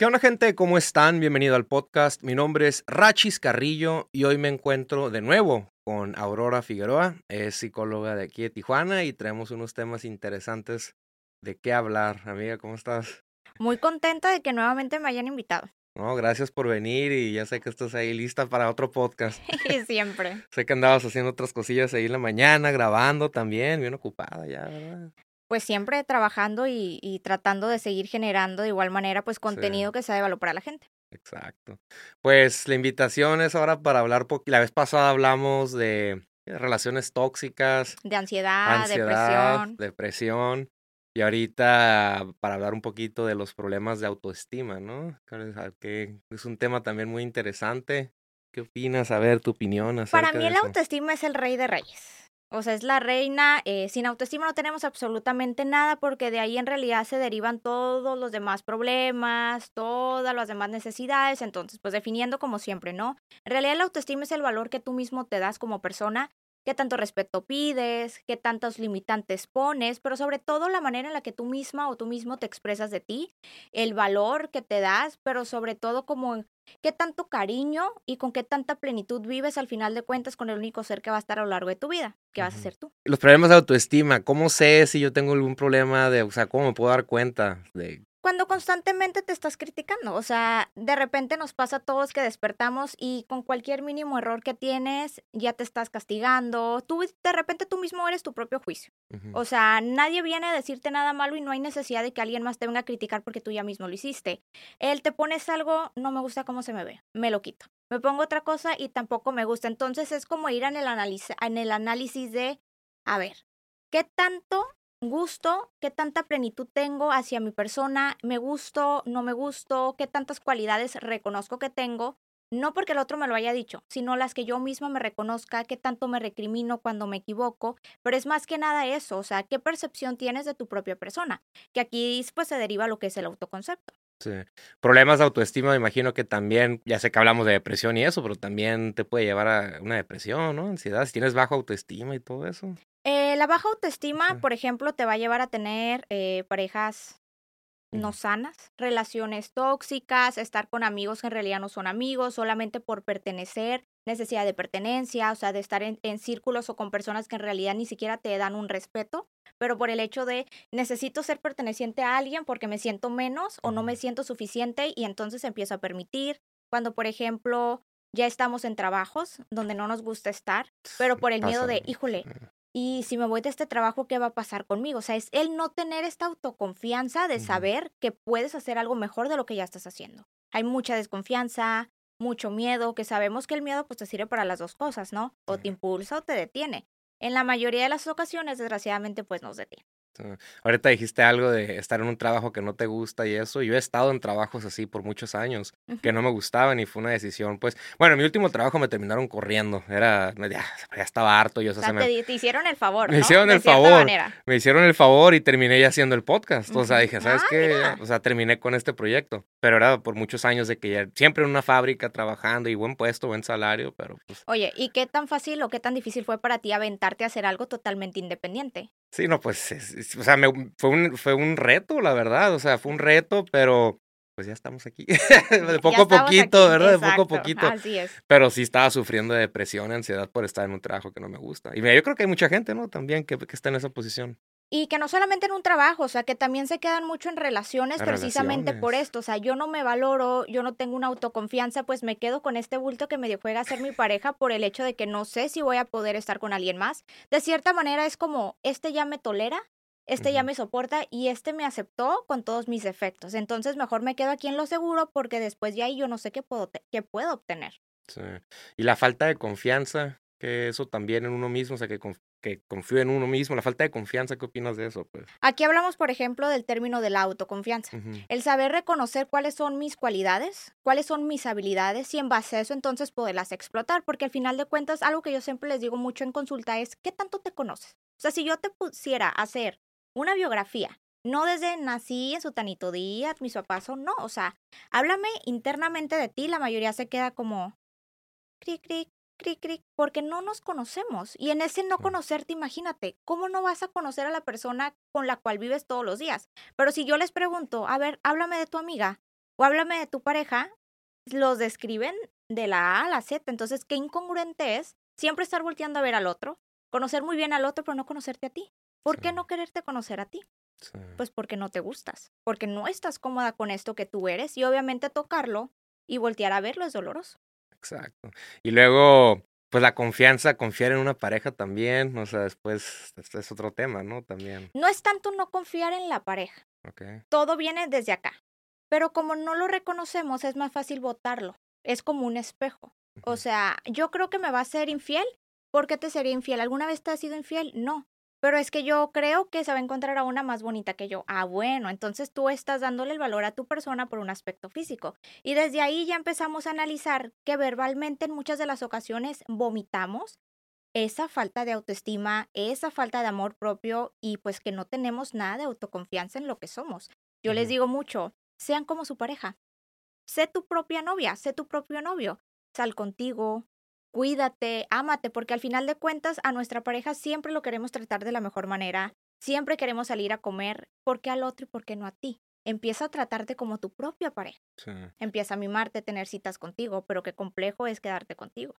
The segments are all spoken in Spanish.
¿Qué onda gente? ¿Cómo están? Bienvenido al podcast. Mi nombre es Rachis Carrillo y hoy me encuentro de nuevo con Aurora Figueroa. Es psicóloga de aquí de Tijuana y traemos unos temas interesantes de qué hablar. Amiga, ¿cómo estás? Muy contenta de que nuevamente me hayan invitado. No, gracias por venir y ya sé que estás ahí lista para otro podcast. Siempre. sé que andabas haciendo otras cosillas ahí en la mañana, grabando también, bien ocupada ya, ¿verdad? Pues siempre trabajando y, tratando de seguir generando de igual manera pues contenido que sea de valor para la gente. Exacto. Pues la invitación es ahora para hablar, la vez pasada hablamos de relaciones tóxicas. De ansiedad, depresión. Depresión. Y ahorita para hablar un poquito de los problemas de autoestima, ¿no? Que es un tema también muy interesante. ¿Qué opinas? A ver, tu opinión. Para mí el autoestima es el rey de reyes. O sea, es la reina. Eh, sin autoestima no tenemos absolutamente nada porque de ahí en realidad se derivan todos los demás problemas, todas las demás necesidades. Entonces, pues definiendo como siempre, ¿no? En realidad la autoestima es el valor que tú mismo te das como persona, qué tanto respeto pides, qué tantos limitantes pones, pero sobre todo la manera en la que tú misma o tú mismo te expresas de ti, el valor que te das, pero sobre todo como qué tanto cariño y con qué tanta plenitud vives al final de cuentas con el único ser que va a estar a lo largo de tu vida, que vas a ser tú. Los problemas de autoestima, ¿cómo sé si yo tengo algún problema de, o sea, cómo me puedo dar cuenta de cuando constantemente te estás criticando, o sea, de repente nos pasa a todos que despertamos y con cualquier mínimo error que tienes ya te estás castigando, tú de repente tú mismo eres tu propio juicio. O sea, nadie viene a decirte nada malo y no hay necesidad de que alguien más te venga a criticar porque tú ya mismo lo hiciste. Él te pones algo, no me gusta cómo se me ve, me lo quito. Me pongo otra cosa y tampoco me gusta. Entonces es como ir en el, en el análisis de, a ver, ¿qué tanto gusto, qué tanta plenitud tengo hacia mi persona, me gusto, no me gusto, qué tantas cualidades reconozco que tengo, no porque el otro me lo haya dicho, sino las que yo misma me reconozca, qué tanto me recrimino cuando me equivoco, pero es más que nada eso, o sea, qué percepción tienes de tu propia persona, que aquí pues se deriva lo que es el autoconcepto. Sí. Problemas de autoestima, me imagino que también, ya sé que hablamos de depresión y eso, pero también te puede llevar a una depresión, ¿no? Ansiedad, si tienes baja autoestima y todo eso. Eh, la baja autoestima, por ejemplo, te va a llevar a tener eh, parejas no sanas, relaciones tóxicas, estar con amigos que en realidad no son amigos, solamente por pertenecer, necesidad de pertenencia, o sea, de estar en, en, círculos o con personas que en realidad ni siquiera te dan un respeto, pero por el hecho de necesito ser perteneciente a alguien porque me siento menos o no me siento suficiente y entonces empiezo a permitir. Cuando, por ejemplo, ya estamos en trabajos donde no nos gusta estar, pero por el miedo de, híjole, y si me voy de este trabajo, ¿qué va a pasar conmigo? O sea, es el no tener esta autoconfianza de saber que puedes hacer algo mejor de lo que ya estás haciendo. Hay mucha desconfianza, mucho miedo, que sabemos que el miedo pues te sirve para las dos cosas, ¿no? O te impulsa o te detiene. En la mayoría de las ocasiones, desgraciadamente, pues nos detiene. Ahorita dijiste algo de estar en un trabajo que no te gusta y eso. Yo he estado en trabajos así por muchos años que no me gustaban y fue una decisión. Pues, bueno, mi último trabajo me terminaron corriendo. Era, ya, estaba harto. Yo, o sea, te, hicieron el favor. Me hicieron el favor. Me hicieron el favor y terminé ya haciendo el podcast. O sea, dije, ¿sabes ah, qué? O sea, terminé con este proyecto. Pero era por muchos años de que ya siempre en una fábrica trabajando y buen puesto, buen salario, pero pues. Oye, ¿y qué tan fácil o qué tan difícil fue para ti aventarte a hacer algo totalmente independiente? Sí, no, pues, o sea, me, fue, un, fue un reto, la verdad, o sea, fue un reto, pero pues ya estamos aquí. de poco a poquito, ¿verdad? de poco a poquito. Así es. Pero sí estaba sufriendo de depresión, ansiedad por estar en un trabajo que no me gusta. Y yo creo que hay mucha gente, ¿no? También que, que está en esa posición. Y que no solamente en un trabajo, o sea, que también se quedan mucho en relaciones precisamente por esto. O sea, yo no me valoro, yo no tengo una autoconfianza, pues me quedo con este bulto que me juega a ser mi pareja por el hecho de que no sé si voy a poder estar con alguien más. De cierta manera es como, este ya me tolera, este ya me soporta y este me aceptó con todos mis efectos. Entonces mejor me quedo aquí en lo seguro porque después de ahí yo no sé qué puedo, qué puedo obtener. Sí. Y la falta de confianza, que eso también en uno mismo, o sea, que que confío en uno mismo, la falta de confianza, ¿qué opinas de eso? Pues? Aquí hablamos, por ejemplo, del término de la autoconfianza. El saber reconocer cuáles son mis cualidades, cuáles son mis habilidades y en base a eso entonces poderlas explotar, porque al final de cuentas, algo que yo siempre les digo mucho en consulta es, ¿qué tanto te conoces? O sea, si yo te pusiera a hacer una biografía, no desde nací en su tanito día, mis papás no, o sea, háblame internamente de ti, la mayoría se queda como, cric, cric, cric, cric, porque no nos conocemos. Y en ese no conocerte, imagínate, ¿cómo no vas a conocer a la persona con la cual vives todos los días? Pero si yo les pregunto, a ver, háblame de tu amiga, o háblame de tu pareja, los describen de la A a la Z. Entonces, qué incongruente es siempre estar volteando a ver al otro, conocer muy bien al otro, pero no conocerte a ti. ¿Por qué no quererte conocer a ti? Pues porque no te gustas, porque no estás cómoda con esto que tú eres y obviamente tocarlo y voltear a verlo es doloroso. Exacto. Y luego, pues la confianza, confiar en una pareja también, o sea, después este es otro tema, ¿no? También. No es tanto no confiar en la pareja. Okay. Todo viene desde acá. Pero como no lo reconocemos, es más fácil votarlo. Es como un espejo. O sea, yo creo que me va a ser infiel. ¿Por qué te sería infiel? ¿Alguna vez te has sido infiel? No. Pero es que yo creo que se va a encontrar a una más bonita que yo. Ah, bueno, entonces tú estás dándole el valor a tu persona por un aspecto físico. Y desde ahí ya empezamos a analizar que verbalmente en muchas de las ocasiones vomitamos esa falta de autoestima, esa falta de amor propio y pues que no tenemos nada de autoconfianza en lo que somos. Yo les digo mucho, sean como su pareja. Sé tu propia novia, sé tu propio novio. Sal contigo, cuídate, ámate, porque al final de cuentas a nuestra pareja siempre lo queremos tratar de la mejor manera, siempre queremos salir a comer, ¿por qué al otro y por qué no a ti? Empieza a tratarte como tu propia pareja. Empieza a mimarte, tener citas contigo, pero qué complejo es quedarte contigo.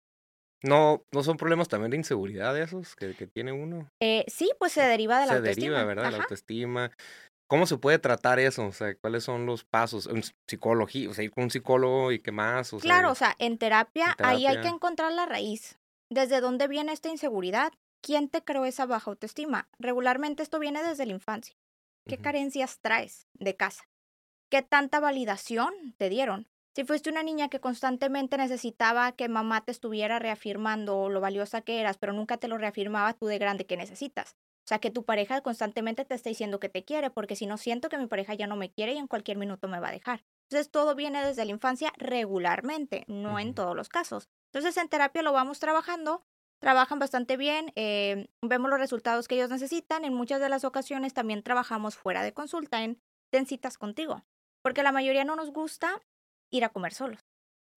No, no son problemas también de inseguridad esos que, tiene uno. Eh, sí, pues se deriva de la autoestima. Se deriva, ¿verdad? La autoestima. ¿Cómo se puede tratar eso? O sea, ¿cuáles son los pasos? En psicología, o sea, ir con un psicólogo y qué más. claro, o sea, en terapia, ahí hay que encontrar la raíz. ¿Desde dónde viene esta inseguridad? ¿Quién te creó esa baja autoestima? Regularmente esto viene desde la infancia. ¿Qué carencias traes de casa? ¿Qué tanta validación te dieron? Si fuiste una niña que constantemente necesitaba que mamá te estuviera reafirmando lo valiosa que eras, pero nunca te lo reafirmaba tú de grande que necesitas. O sea, que tu pareja constantemente te está diciendo que te quiere, porque si no siento que mi pareja ya no me quiere y en cualquier minuto me va a dejar. Entonces, todo viene desde la infancia regularmente, no en todos los casos. Entonces, en terapia lo vamos trabajando, trabajan bastante bien, eh, vemos los resultados que ellos necesitan. En muchas de las ocasiones también trabajamos fuera de consulta en, en citas contigo, porque la mayoría no nos gusta ir a comer solos.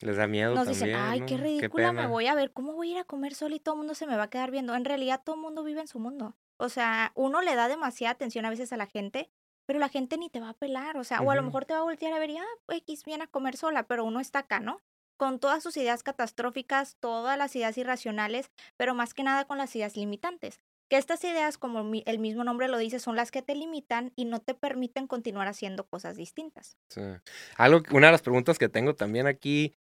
Les da miedo. Nos dicen, ay, qué ridícula me voy a ver, ¿cómo voy a ir a comer solo y todo el mundo se me va a quedar viendo? En realidad todo el mundo vive en su mundo. O sea, uno le da demasiada atención a veces a la gente, pero la gente ni te va a pelar, o sea, o a lo mejor te va a voltear a ver y, ah, X viene a comer sola, pero uno está acá, ¿no? Con todas sus ideas catastróficas, todas las ideas irracionales, pero más que nada con las ideas limitantes. Que estas ideas, como el mismo nombre lo dice, son las que te limitan y no te permiten continuar haciendo cosas distintas. Sí. Algo, una de las preguntas que tengo también aquí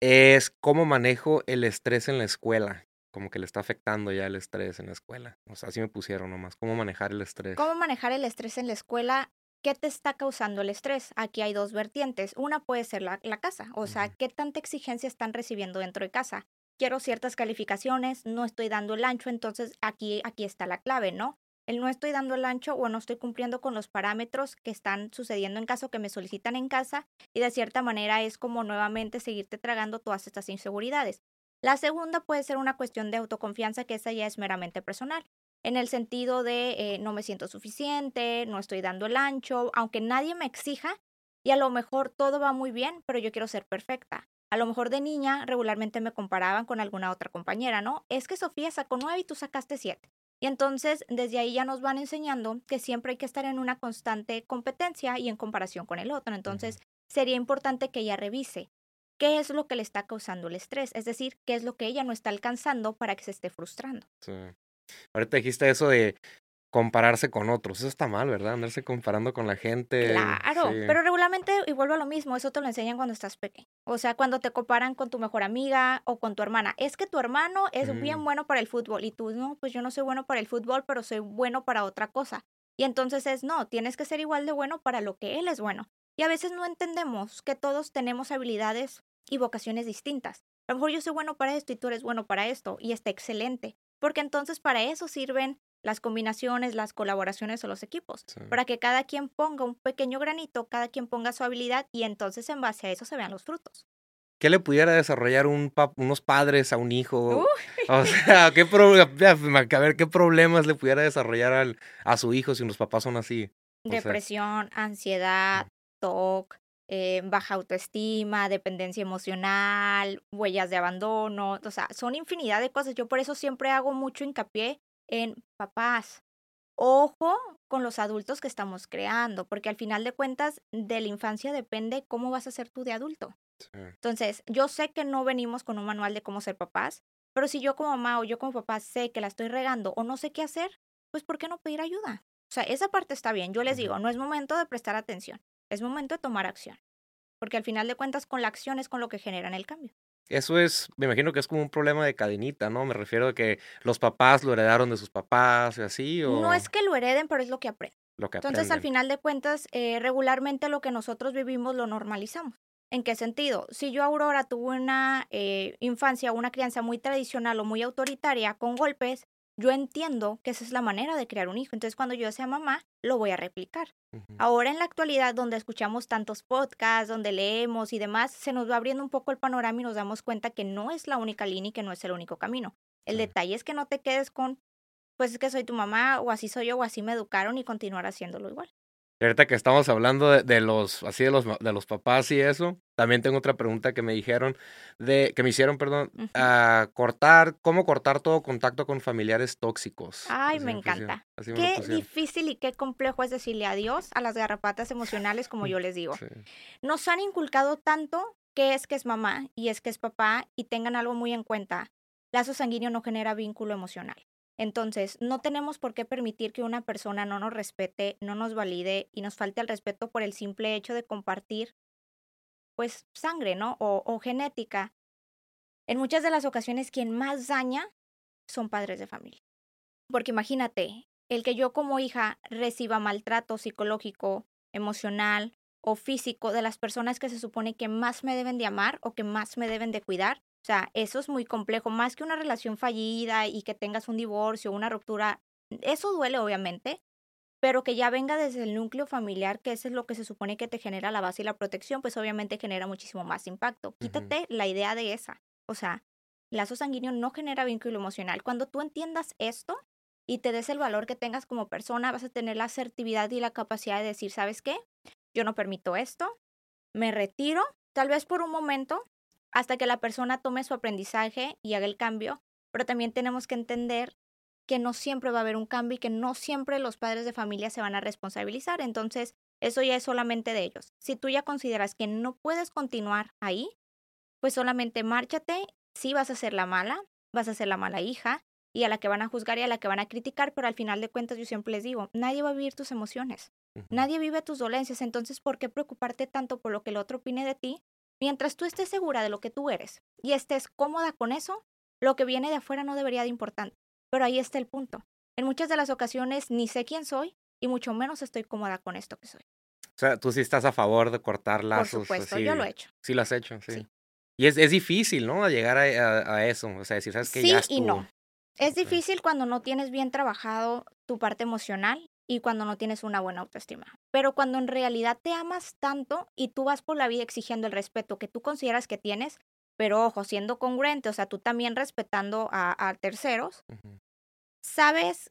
es cómo manejo el estrés en la escuela como que le está afectando ya el estrés en la escuela. O sea, así me pusieron nomás. ¿Cómo manejar el estrés? ¿Cómo manejar el estrés en la escuela? ¿Qué te está causando el estrés? Aquí hay dos vertientes. Una puede ser la, casa, o sea, ¿qué tanta exigencia están recibiendo dentro de casa? Quiero ciertas calificaciones, no estoy dando el ancho, entonces aquí, aquí está la clave, ¿no? El no estoy dando el ancho o no estoy cumpliendo con los parámetros que están sucediendo en caso que me solicitan en casa y de cierta manera es como nuevamente seguirte tragando todas estas inseguridades. La segunda puede ser una cuestión de autoconfianza, que esa ya es meramente personal, en el sentido de eh, no me siento suficiente, no estoy dando el ancho, aunque nadie me exija y a lo mejor todo va muy bien, pero yo quiero ser perfecta. A lo mejor de niña regularmente me comparaban con alguna otra compañera, ¿no? Es que Sofía sacó nueve y tú sacaste siete. Y entonces desde ahí ya nos van enseñando que siempre hay que estar en una constante competencia y en comparación con el otro. Entonces sería importante que ella revise qué es lo que le está causando el estrés, es decir, qué es lo que ella no está alcanzando para que se esté frustrando. Sí. Ahorita dijiste eso de compararse con otros. Eso está mal, ¿verdad? Andarse comparando con la gente. Claro, pero regularmente, y vuelvo a lo mismo, eso te lo enseñan cuando estás pequeño. O sea, cuando te comparan con tu mejor amiga o con tu hermana. Es que tu hermano es bien bueno para el fútbol y tú, no, pues yo no soy bueno para el fútbol, pero soy bueno para otra cosa. Y entonces es, no, tienes que ser igual de bueno para lo que él es bueno. Y a veces no entendemos que todos tenemos habilidades y vocaciones distintas. A lo mejor yo soy bueno para esto y tú eres bueno para esto y está excelente, porque entonces para eso sirven las combinaciones, las colaboraciones o los equipos, para que cada quien ponga un pequeño granito, cada quien ponga su habilidad y entonces en base a eso se vean los frutos. ¿Qué le pudiera desarrollar un unos padres a un hijo? O sea, ¿qué a ver, ¿qué problemas le pudiera desarrollar al, a su hijo si los papás son así? Depresión, ansiedad, TOC, eh, baja autoestima, dependencia emocional, huellas de abandono, o sea, son infinidad de cosas. Yo por eso siempre hago mucho hincapié en papás. Ojo con los adultos que estamos creando, porque al final de cuentas de la infancia depende cómo vas a ser tú de adulto. Entonces, yo sé que no venimos con un manual de cómo ser papás, pero si yo como mamá o yo como papá sé que la estoy regando o no sé qué hacer, pues ¿por qué no pedir ayuda? O sea, esa parte está bien. Yo les digo, no es momento de prestar atención, es momento de tomar acción. Porque al final de cuentas, con la acción es con lo que generan el cambio. Eso es, me imagino que es como un problema de cadenita, ¿no? Me refiero a que los papás lo heredaron de sus papás y así, o... No es que lo hereden, pero es lo que aprenden. Lo que Entonces, al final de cuentas, eh, regularmente lo que nosotros vivimos lo normalizamos. ¿En qué sentido? Si yo, Aurora, tuve una eh, infancia, una crianza muy tradicional o muy autoritaria con golpes, yo entiendo que esa es la manera de crear un hijo. Entonces, cuando yo sea mamá, lo voy a replicar. Ahora, en la actualidad, donde escuchamos tantos podcasts, donde leemos y demás, se nos va abriendo un poco el panorama y nos damos cuenta que no es la única línea y que no es el único camino. El detalle es que no te quedes con, pues es que soy tu mamá, o así soy yo, o así me educaron y continuar haciéndolo igual. Ahorita que estamos hablando de, los, así de los, de los papás y eso, también tengo otra pregunta que me dijeron, de, que me hicieron, perdón, a cortar, cómo cortar todo contacto con familiares tóxicos. Ay, me, encanta. qué difícil y qué complejo es decirle adiós a las garrapatas emocionales, como yo les digo. Nos han inculcado tanto que es que es mamá y es que es papá y tengan algo muy en cuenta. Lazo sanguíneo no genera vínculo emocional. Entonces, no tenemos por qué permitir que una persona no nos respete, no nos valide y nos falte el respeto por el simple hecho de compartir, pues, sangre, ¿no? O, o genética. En muchas de las ocasiones, quien más daña son padres de familia. Porque imagínate, el que yo como hija reciba maltrato psicológico, emocional o físico de las personas que se supone que más me deben de amar o que más me deben de cuidar, o sea, eso es muy complejo, más que una relación fallida y que tengas un divorcio, una ruptura, eso duele obviamente, pero que ya venga desde el núcleo familiar, que eso es lo que se supone que te genera la base y la protección, pues obviamente genera muchísimo más impacto. Quítate la idea de esa. O sea, lazo sanguíneo no genera vínculo emocional. Cuando tú entiendas esto y te des el valor que tengas como persona, vas a tener la asertividad y la capacidad de decir, ¿sabes qué? Yo no permito esto, me retiro, tal vez por un momento, hasta que la persona tome su aprendizaje y haga el cambio, pero también tenemos que entender que no siempre va a haber un cambio y que no siempre los padres de familia se van a responsabilizar. Entonces, eso ya es solamente de ellos. Si tú ya consideras que no puedes continuar ahí, pues solamente márchate. Sí vas a ser la mala, vas a ser la mala hija y a la que van a juzgar y a la que van a criticar, pero al final de cuentas yo siempre les digo, nadie va a vivir tus emociones. Nadie vive tus dolencias, entonces ¿por qué preocuparte tanto por lo que el otro opine de ti Mientras tú estés segura de lo que tú eres y estés cómoda con eso, lo que viene de afuera no debería de importar. Pero ahí está el punto. En muchas de las ocasiones ni sé quién soy y mucho menos estoy cómoda con esto que soy. O sea, tú sí estás a favor de cortar lazos. Por supuesto, yo lo he hecho. Sí lo has hecho, sí. Y es, es, difícil, ¿no? Llegar a, eso. O sea, decir, ¿sabes que Sí ya y no. Es difícil cuando no tienes bien trabajado tu parte emocional y cuando no tienes una buena autoestima. Pero cuando en realidad te amas tanto y tú vas por la vida exigiendo el respeto que tú consideras que tienes, pero ojo, siendo congruente, o sea, tú también respetando a, terceros, sabes,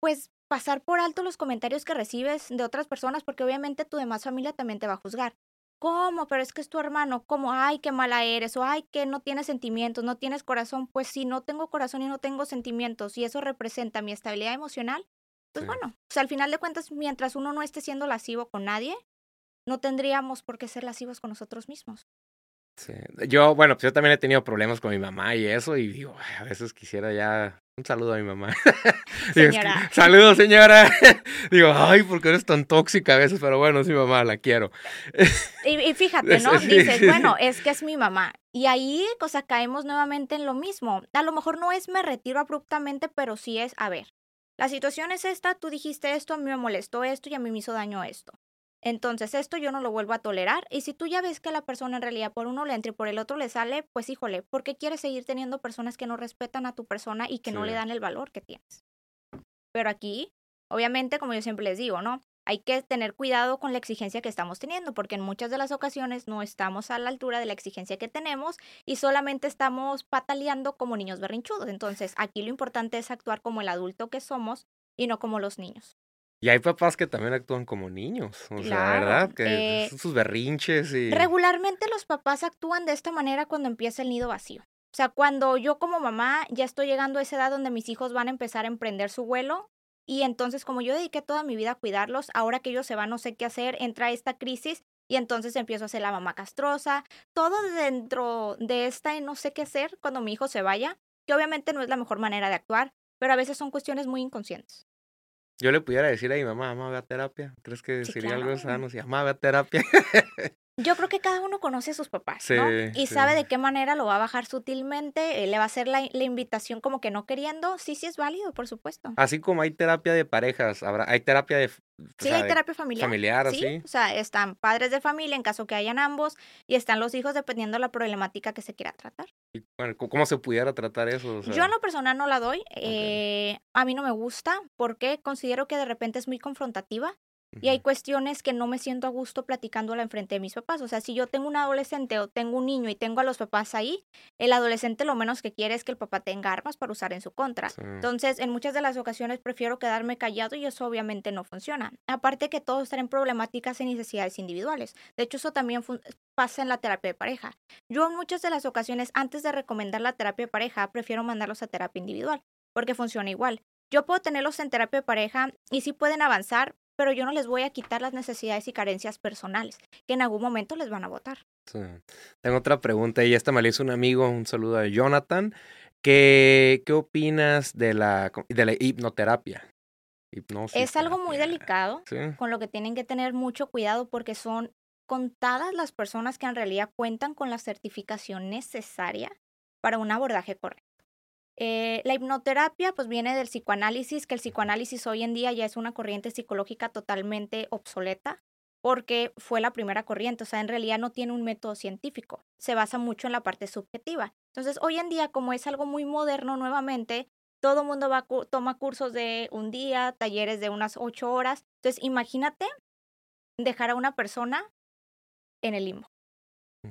pues pasar por alto los comentarios que recibes de otras personas, porque obviamente tu demás familia también te va a juzgar. ¿Cómo? Pero es que es tu hermano. ¿Cómo? Ay, qué mala eres. O ay, que no tienes sentimientos, no tienes corazón. Pues si no tengo corazón y no tengo sentimientos y eso representa mi estabilidad emocional, pues bueno, o sea, al final de cuentas, mientras uno no esté siendo lascivo con nadie, no tendríamos por qué ser lascivos con nosotros mismos. Sí. Yo, bueno, pues yo también he tenido problemas con mi mamá y eso, y digo, a veces quisiera ya un saludo a mi mamá. Señora. Saludos, señora. digo, ay, ¿por qué eres tan tóxica a veces? Pero bueno, mi mamá, la quiero. y, fíjate, ¿no? Dices, bueno, es que es mi mamá. Y ahí, cosa, caemos nuevamente en lo mismo. A lo mejor no es me retiro abruptamente, pero sí es, a ver, la situación es esta, tú dijiste esto, a mí me molestó esto y a mí me hizo daño esto. Entonces, esto yo no lo vuelvo a tolerar. Y si tú ya ves que la persona en realidad por uno le entra y por el otro le sale, pues híjole, ¿por qué quieres seguir teniendo personas que no respetan a tu persona y que no le dan el valor que tienes? Pero aquí, obviamente, como yo siempre les digo, ¿no? Hay que tener cuidado con la exigencia que estamos teniendo, porque en muchas de las ocasiones no estamos a la altura de la exigencia que tenemos y solamente estamos pataleando como niños berrinchudos. Entonces, aquí lo importante es actuar como el adulto que somos y no como los niños. Y hay papás que también actúan como niños, o sea, ¿verdad? Que eh, sus berrinches y... Regularmente los papás actúan de esta manera cuando empieza el nido vacío. O sea, cuando yo como mamá ya estoy llegando a esa edad donde mis hijos van a empezar a emprender su vuelo, Y entonces, como yo dediqué toda mi vida a cuidarlos, ahora que ellos se van, no sé qué hacer, entra esta crisis y entonces empiezo a hacer la mamá castrosa, todo dentro de esta no sé qué hacer cuando mi hijo se vaya, que obviamente no es la mejor manera de actuar, pero a veces son cuestiones muy inconscientes. Yo le pudiera decir a mi mamá, mamá, ve a terapia. ¿Crees que sería algo sano si mamá, ve a terapia? Yo creo que cada uno conoce a sus papás, ¿no? Y sabe de qué manera lo va a bajar sutilmente, eh, le va a hacer la, invitación como que no queriendo. Sí, sí es válido, por supuesto. Así como hay terapia de parejas, habrá, hay terapia de... Sí, hay terapia familiar. Familiar, sí. O sea, están padres de familia en caso que hayan ambos y están los hijos dependiendo de la problemática que se quiera tratar. ¿Cómo se pudiera tratar eso? Yo en lo personal no la doy. Eh, a mí no me gusta porque considero que de repente es muy confrontativa y hay cuestiones que no me siento a gusto platicándola enfrente de mis papás. O sea, si yo tengo un adolescente o tengo un niño y tengo a los papás ahí, el adolescente lo menos que quiere es que el papá tenga armas para usar en su contra. Entonces, en muchas de las ocasiones prefiero quedarme callado y eso obviamente no funciona. Aparte que todos en problemáticas y necesidades individuales. De hecho, eso también pasa en la terapia de pareja. Yo en muchas de las ocasiones, antes de recomendar la terapia de pareja, prefiero mandarlos a terapia individual, porque funciona igual. Yo puedo tenerlos en terapia de pareja y sí pueden avanzar, pero yo no les voy a quitar las necesidades y carencias personales, que en algún momento les van a votar. Tengo otra pregunta y esta me la hizo un amigo, un saludo a Jonathan. ¿Qué, qué opinas de la, de la hipnoterapia? es algo muy delicado, con lo que tienen que tener mucho cuidado porque son contadas las personas que en realidad cuentan con la certificación necesaria para un abordaje correcto. Eh, la hipnoterapia pues viene del psicoanálisis, que el psicoanálisis hoy en día ya es una corriente psicológica totalmente obsoleta porque fue la primera corriente, o sea, en realidad no tiene un método científico, se basa mucho en la parte subjetiva. Entonces, hoy en día, como es algo muy moderno nuevamente, todo el mundo va toma cursos de un día, talleres de unas ocho horas. Entonces, imagínate dejar a una persona en el limbo.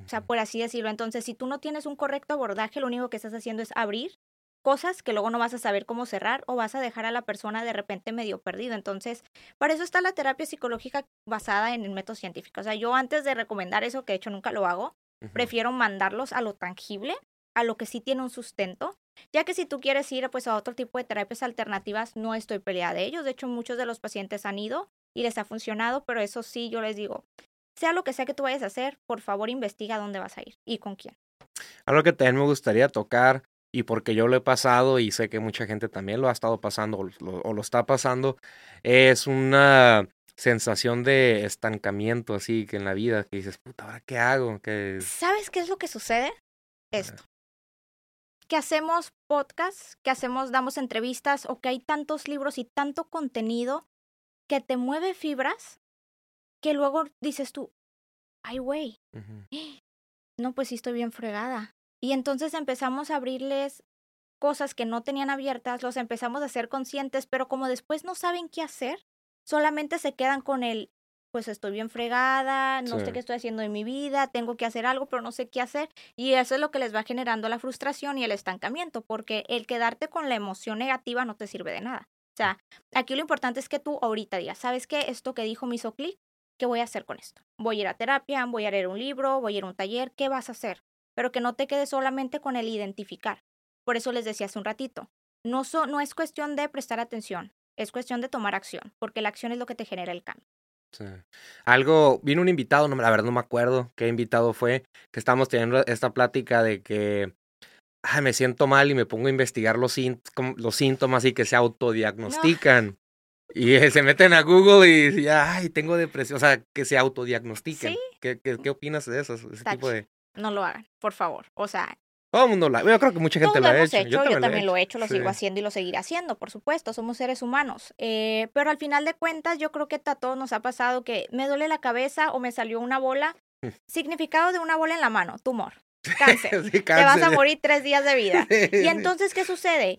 O sea, por así decirlo. Entonces, si tú no tienes un correcto abordaje, lo único que estás haciendo es abrir cosas que luego no vas a saber cómo cerrar o vas a dejar a la persona de repente medio perdido. Entonces, para eso está la terapia psicológica basada en el método científico. O sea, yo antes de recomendar eso, que de hecho nunca lo hago, prefiero mandarlos a lo tangible, a lo que sí tiene un sustento, ya que si tú quieres ir pues a otro tipo de terapias alternativas, no estoy peleada de ellos. De hecho, muchos de los pacientes han ido y les ha funcionado, pero eso sí, yo les digo, sea lo que sea que tú vayas a hacer, por favor investiga dónde vas a ir y con quién. Algo que también me gustaría tocar y porque yo lo he pasado y sé que mucha gente también lo ha estado pasando o lo, está pasando, es una sensación de estancamiento así que en la vida, que dices, puta, ¿ahora qué hago? que ¿Sabes qué es lo que sucede? Esto. Que hacemos podcasts, que hacemos, damos entrevistas o que hay tantos libros y tanto contenido que te mueve fibras que luego dices tú, ay, güey, no, pues sí estoy bien fregada. Y entonces empezamos a abrirles cosas que no tenían abiertas, los empezamos a hacer conscientes, pero como después no saben qué hacer, solamente se quedan con el, pues estoy bien fregada, no sé qué estoy haciendo en mi vida, tengo que hacer algo, pero no sé qué hacer. Y eso es lo que les va generando la frustración y el estancamiento, porque el quedarte con la emoción negativa no te sirve de nada. O sea, aquí lo importante es que tú ahorita digas, ¿sabes qué? Esto que dijo me hizo clic, ¿qué voy a hacer con esto? Voy a ir a terapia, voy a leer un libro, voy a ir a un taller, ¿qué vas a hacer? Pero que no te quedes solamente con el identificar. Por eso les decía hace un ratito, no, no es cuestión de prestar atención, es cuestión de tomar acción, porque la acción es lo que te genera el cambio. Sí. Algo, vino un invitado, no, la verdad no me acuerdo qué invitado fue, que estábamos teniendo esta plática de que me siento mal y me pongo a investigar los, los síntomas y que se autodiagnostican. Y se meten a Google y dicen, ay, tengo depresión, o sea, que se autodiagnostiquen. ¿Qué, qué, opinas de eso? Ese tipo de no lo hagan, por favor. O sea, todo el mundo lo Yo creo que mucha gente lo, ha hecho. Yo, también, lo he hecho, lo sigo haciendo y lo seguiré haciendo, por supuesto. Somos seres humanos. Eh, pero al final de cuentas, yo creo que a todos nos ha pasado que me duele la cabeza o me salió una bola. Significado de una bola en la mano, tumor. Cáncer. Te vas a morir tres días de vida. Y entonces, ¿qué sucede?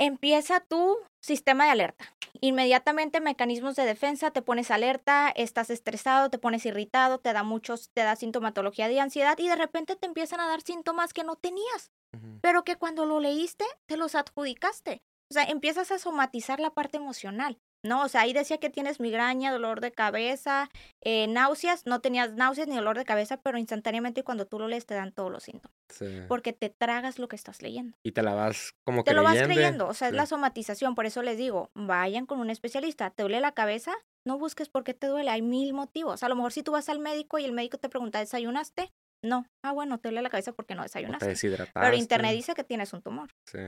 Empieza tu sistema de alerta. Inmediatamente mecanismos de defensa, te pones alerta, estás estresado, te pones irritado, te da muchos, te da sintomatología de ansiedad y de repente te empiezan a dar síntomas que no tenías, pero que cuando lo leíste te los adjudicaste. O sea, empiezas a somatizar la parte emocional. ¿No? O sea, ahí decía que tienes migraña, dolor de cabeza, eh, náuseas, no tenías náuseas ni dolor de cabeza, pero instantáneamente cuando tú lo lees te dan todos los síntomas. Sí. Porque te tragas lo que estás leyendo. Y te la vas como Te lo vas creyendo. o sea, es Sí. la somatización, por eso les digo, vayan con un especialista, ¿te duele la cabeza? No busques por qué te duele, hay mil motivos. A lo mejor si tú vas al médico y el médico te pregunta, ¿desayunaste? No. Ah, bueno, te duele la cabeza porque no O te desayunaste. deshidrataste. Pero internet dice que tienes un tumor. Sí.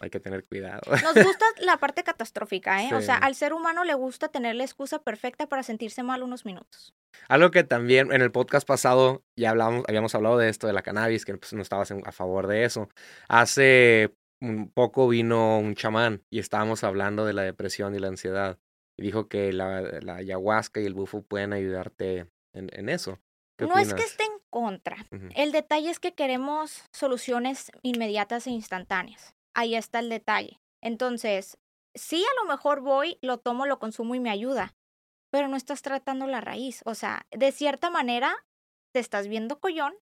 Hay que tener cuidado. Nos gusta la parte catastrófica, ¿eh? O sea, al ser humano le gusta tener la excusa perfecta para sentirse mal unos minutos. Algo que también en el podcast pasado ya hablamos, habíamos hablado de esto, de la cannabis, que pues, no estabas a favor de eso. Hace un poco vino un chamán y estábamos hablando de la depresión y la ansiedad. Y dijo que la, la ayahuasca y el bufo pueden ayudarte en, en eso. ¿Qué No es que esté en contra. El detalle es que queremos soluciones inmediatas e instantáneas. Ahí está el detalle. Entonces, sí, a lo mejor voy, lo tomo, lo consumo y me ayuda, pero no estás tratando la raíz. O sea, de cierta manera, te estás viendo collón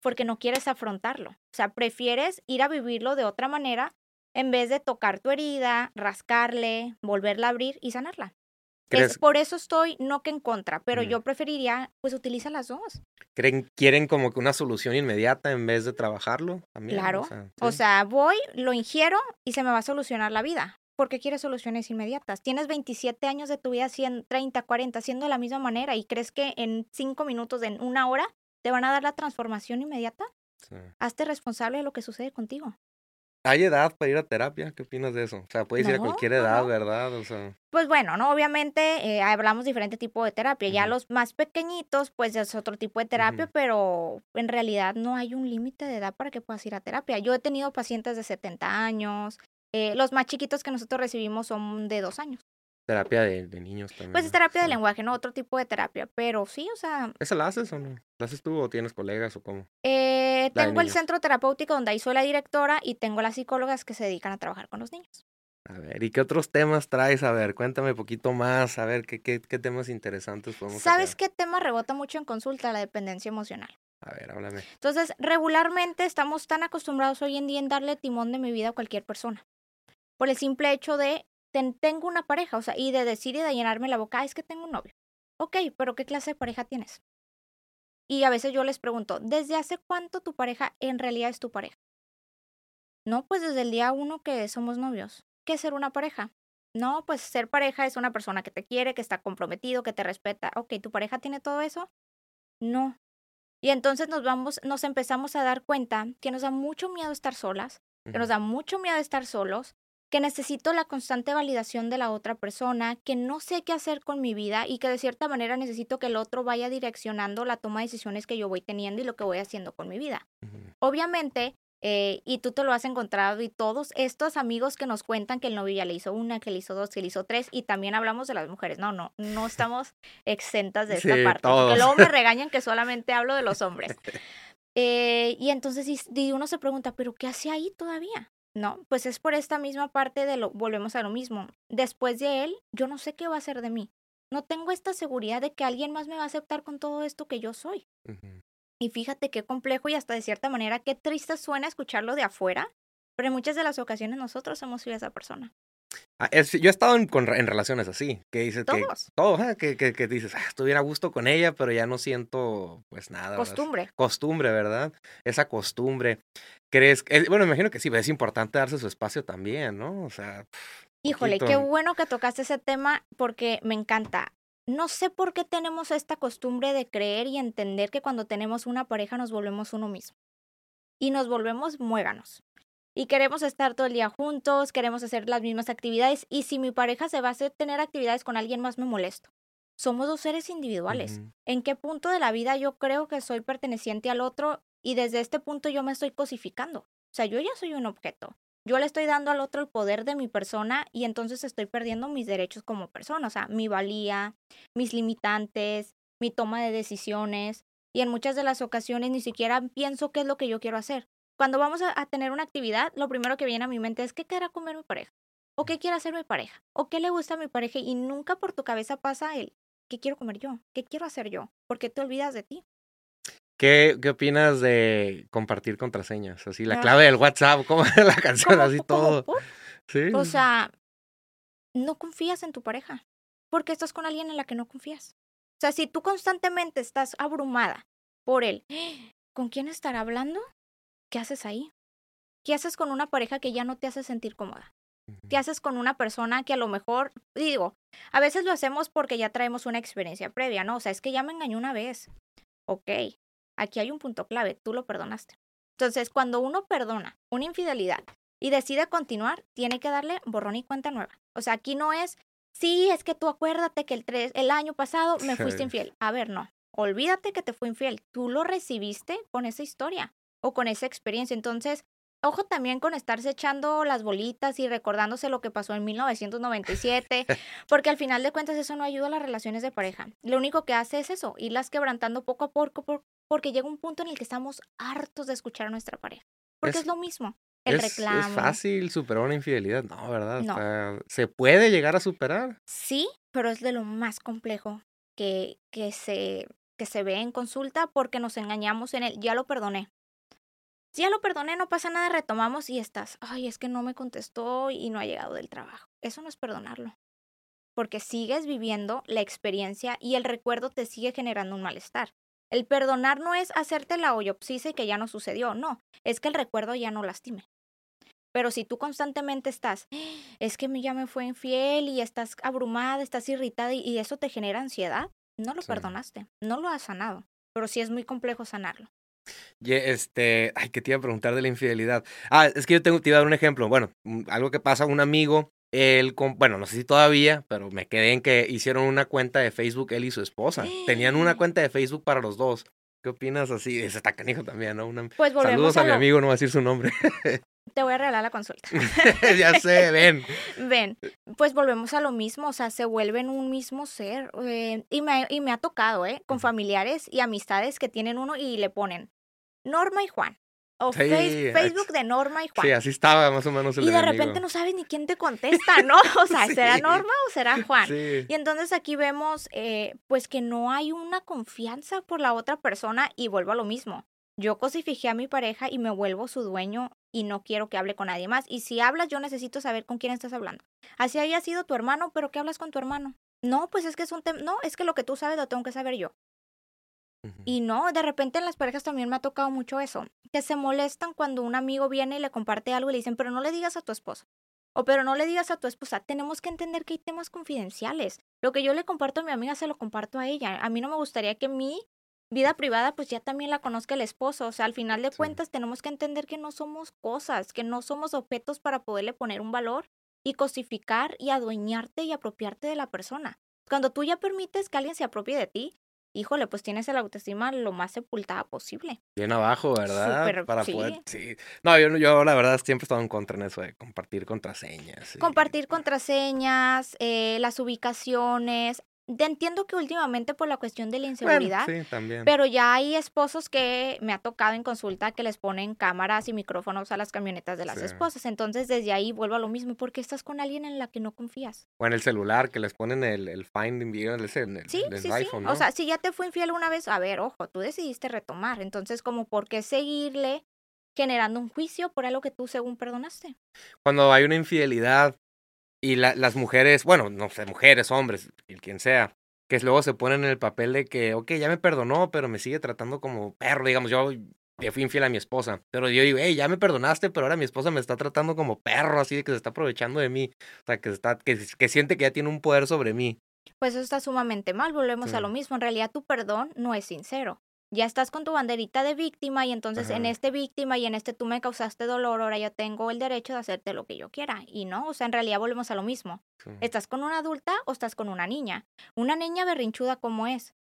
porque no quieres afrontarlo. O sea, prefieres ir a vivirlo de otra manera en vez de tocar tu herida, rascarle, volverla a abrir y sanarla. Es, ¿Crees, por eso estoy no que en contra, pero yo preferiría, pues utiliza las dos. creen, quieren como que una solución inmediata en vez de trabajarlo? También, Claro. O sea, O sí. sea, voy, lo ingiero y se me va a solucionar la vida. ¿Por qué quieres soluciones inmediatas? Tienes 27 años de tu vida, 100, 30, 40, haciendo de la misma manera y crees que en 5 minutos, en una hora, te van a dar la transformación inmediata. Sí. Hazte responsable de lo que sucede contigo. ¿Hay edad para ir a terapia? ¿Qué opinas de eso? O sea, puedes ir a No, cualquier no, edad, no. ¿verdad? O sea, Pues bueno, ¿no? Obviamente eh, hablamos diferente tipo de terapia. Ya los más pequeñitos, pues es otro tipo de terapia, pero en realidad no hay un límite de edad para que puedas ir a terapia. Yo he tenido pacientes de 70 años. eh, los más chiquitos que nosotros recibimos son de dos años. Terapia de, de niños también. Pues es terapia de lenguaje, ¿no? Otro tipo de terapia. Pero sí, o sea, ¿Esa la haces o no? ¿La haces tú o tienes colegas o cómo? eh, tengo el centro terapéutico donde ahí soy la directora y tengo las psicólogas que se dedican a trabajar con los niños. A ver, ¿y qué otros temas traes? A ver, cuéntame un poquito más, a ver, ¿qué, qué, qué temas interesantes podemos ¿Sabes sacar? qué tema rebota mucho en consulta? La dependencia emocional. A ver, háblame. Entonces, regularmente estamos tan acostumbrados hoy en día en darle timón de mi vida a cualquier persona. Por el simple hecho de, ten- tengo una pareja, o sea, y de decir y de llenarme la boca, "Ah, es que tengo un novio. Ok, pero ¿qué clase de pareja tienes? Y a veces yo les pregunto, ¿desde hace cuánto tu pareja en realidad es tu pareja? No, pues desde el día uno que somos novios. ¿Qué es ser una pareja? No, pues ser pareja es una persona que te quiere, que está comprometido, que te respeta. Ok, ¿tu pareja tiene todo eso? No. Y entonces nos vamos, nos empezamos a dar cuenta que nos da mucho miedo estar solas, que nos da mucho miedo estar solos, que necesito la constante validación de la otra persona, que no sé qué hacer con mi vida y que de cierta manera necesito que el otro vaya direccionando la toma de decisiones que yo voy teniendo y lo que voy haciendo con mi vida. Obviamente, eh, y tú te lo has encontrado y todos estos amigos que nos cuentan que el novio ya le hizo una, que le hizo dos, que le hizo tres, y también hablamos de las mujeres. No, no, no estamos exentas de esta Sí, parte. todos. Porque luego me regañan que solamente hablo de los hombres. Eh, y entonces y- y uno se pregunta, ¿pero qué hace ahí todavía? No, pues es por esta misma parte de lo, volvemos a lo mismo. Después de él, yo no sé qué va a hacer de mí. No tengo esta seguridad de que alguien más me va a aceptar con todo esto que yo soy. Y fíjate qué complejo y hasta de cierta manera qué triste suena escucharlo de afuera, pero en muchas de las ocasiones nosotros hemos sido esa persona. Ah, es- yo he estado en, con- en relaciones así, que dices que todo, ajá, que, que, que dices, ah, estuviera a gusto con ella, pero ya no siento pues nada. ¿verdad? Costumbre. Costumbre, ¿verdad? Esa costumbre. ¿Crees? que- bueno, me imagino que sí, pero es importante darse su espacio también, ¿no? O sea, Híjole, qué poquito. bueno que tocaste ese tema porque me encanta. No sé por qué tenemos esta costumbre de creer y entender que cuando tenemos una pareja nos volvemos uno mismo. Y nos volvemos muéganos. Y queremos estar todo el día juntos, queremos hacer las mismas actividades. Y si mi pareja se va a hacer tener actividades con alguien más, me molesto. Somos dos seres individuales. ¿En qué punto de la vida yo creo que soy perteneciente al otro y desde este punto yo me estoy cosificando? O sea, yo ya soy un objeto. Yo le estoy dando al otro el poder de mi persona y entonces estoy perdiendo mis derechos como persona, o sea, mi valía, mis limitantes, mi toma de decisiones y en muchas de las ocasiones ni siquiera pienso qué es lo que yo quiero hacer. Cuando vamos a, a tener una actividad, lo primero que viene a mi mente es qué querrá comer mi pareja, o qué quiere hacer mi pareja, o qué le gusta a mi pareja y nunca por tu cabeza pasa el qué quiero comer yo, qué quiero hacer yo, porque te olvidas de ti. ¿Qué, ¿Qué opinas de compartir contraseñas? Así, la clave del WhatsApp, como la canción, así todo. Sí. O sea, no confías en tu pareja, porque estás con alguien en la que no confías. O sea, si tú constantemente estás abrumada por él, ¿con quién estará hablando? ¿Qué haces ahí? ¿Qué haces con una pareja que ya no te hace sentir cómoda? ¿Qué haces con una persona que a lo mejor, digo, a veces lo hacemos porque ya traemos una experiencia previa, ¿no? O sea, es que ya me engañó una vez. Ok, aquí hay un punto clave, tú lo perdonaste. Entonces, cuando uno perdona una infidelidad y decide continuar, tiene que darle borrón y cuenta nueva. O sea, aquí no es, sí, es que tú acuérdate que el, tres, el año pasado me fuiste infiel. A ver, no, olvídate que te fue infiel. Tú lo recibiste con esa historia o con esa experiencia. Entonces, Ojo también con estarse echando las bolitas y recordándose lo que pasó en 1997, porque al final de cuentas eso no ayuda a las relaciones de pareja. Lo único que hace es eso, irlas quebrantando poco a poco, porque llega un punto en el que estamos hartos de escuchar a nuestra pareja. Porque es, lo mismo. El reclamo. ¿Es fácil superar una infidelidad? No, ¿verdad? No. ¿Se puede llegar a superar? Sí, pero es de lo más complejo que, que, se, que se ve en consulta porque nos engañamos en él. Ya lo perdoné ya lo perdoné, no pasa nada, retomamos y estás, ay, es que no me contestó y no ha llegado del trabajo. Eso no es perdonarlo. Porque sigues viviendo la experiencia y el recuerdo te sigue generando un malestar. El perdonar no es hacerte la hoyopsisa y que ya no sucedió, no, es que el recuerdo ya no lastime. Pero si tú constantemente estás, es que ya me fue infiel y estás abrumada, estás irritada y, eso te genera ansiedad, no lo perdonaste, no lo has sanado. Pero sí es muy complejo sanarlo. Y este, ay, que te iba a preguntar de la infidelidad. Ah, es que yo tengo, te iba a dar un ejemplo. Bueno, algo que pasa, un amigo, él, bueno, no sé si todavía, pero me quedé en que hicieron una cuenta de Facebook él y su esposa. Tenían una cuenta de Facebook para los dos. ¿Qué opinas así? Ese está canijo también, ¿no? pues Saludos a, mi amigo, no voy a decir su nombre. Te voy a regalar la consulta. ya sé, ven. Ven, pues volvemos a lo mismo, o sea, se vuelven un mismo ser. Eh, y, me, y me ha tocado, ¿eh? Con familiares y amistades que tienen uno y le ponen, Norma y Juan. O Facebook de Norma y Juan. Sí, así estaba más o menos el Y de repente no sabes ni quién te contesta, ¿no? O sea, ¿será Norma o será Juan? Y entonces aquí vemos, eh, pues, que no hay una confianza por la otra persona y vuelvo a lo mismo. Yo cosifiqué a mi pareja y me vuelvo su dueño y no quiero que hable con nadie más. Y si hablas, yo necesito saber con quién estás hablando. Así haya sido tu hermano, pero ¿qué hablas con tu hermano? No, pues es que es un tema, no, es que lo que tú sabes lo tengo que saber yo. Y no, de repente en las parejas también me ha tocado mucho eso, que se molestan cuando un amigo viene y le comparte algo y le dicen, pero no le digas a tu esposo. O pero no le digas a tu esposa, tenemos que entender que hay temas confidenciales. Lo que yo le comparto a mi amiga se lo comparto a ella. A mí no me gustaría que mi vida privada pues ya también la conozca el esposo. O sea, al final de cuentas tenemos que entender que no somos cosas, que no somos objetos para poderle poner un valor y cosificar y adueñarte y apropiarte de la persona. Cuando tú ya permites que alguien se apropie de ti, híjole, pues tienes el autoestima lo más sepultada posible. Bien abajo, ¿verdad? Para poder, sí. No, yo, yo la verdad siempre he estado en contra en eso de compartir contraseñas. Compartir contraseñas, eh, las ubicaciones entiendo que últimamente por la cuestión de la inseguridad, sí, también. pero ya hay esposos que me ha tocado en consulta que les ponen cámaras y micrófonos a las camionetas de las esposas. Entonces, desde ahí vuelvo a lo mismo, porque estás con alguien en la que no confías. O en el celular, que les ponen el, el finding en el, sí, sí, iPhone, ¿no? O sea, si ya te fue infiel una vez, a ver, ojo, tú decidiste retomar. Entonces, como, ¿por qué seguirle generando un juicio por algo que tú según perdonaste? Cuando hay una infidelidad, y la, las mujeres, bueno, no sé, mujeres, hombres, el quien sea, que luego se ponen en el papel de que, ok, ya me perdonó, pero me sigue tratando como perro, digamos, yo le fui infiel a mi esposa, pero yo digo, hey, ya me perdonaste, pero ahora mi esposa me está tratando como perro, así de que se está aprovechando de mí, o sea, que, está, que, que siente que ya tiene un poder sobre mí. Pues eso está sumamente mal, volvemos a lo mismo, en realidad tu perdón no es sincero ya estás con tu banderita de víctima y entonces en este víctima y en este tú me causaste dolor, ahora yo tengo el derecho de hacerte lo que yo quiera. Y no, o sea, en realidad volvemos a lo mismo. ¿Estás con una adulta o estás con una niña? Una niña berrinchuda como es,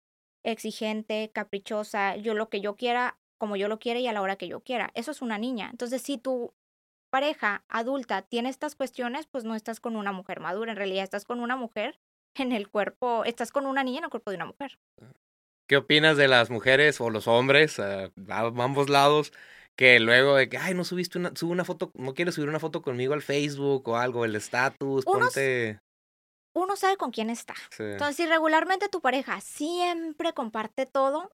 exigente, caprichosa, yo lo que yo quiera, como yo lo quiera y a la hora que yo quiera. Eso es una niña. Entonces, si tu pareja adulta tiene estas cuestiones, pues no estás con una mujer madura, en realidad estás con una mujer en el cuerpo, estás con una niña en el cuerpo de una mujer. Ah. ¿Qué opinas de las mujeres o los hombres, a ambos lados, que luego de que, ay, no subiste una, sube una foto, no quieres subir una foto conmigo al Facebook o algo, el estatus, ponte... Uno sabe con quién está. Entonces, si regularmente tu pareja siempre comparte todo,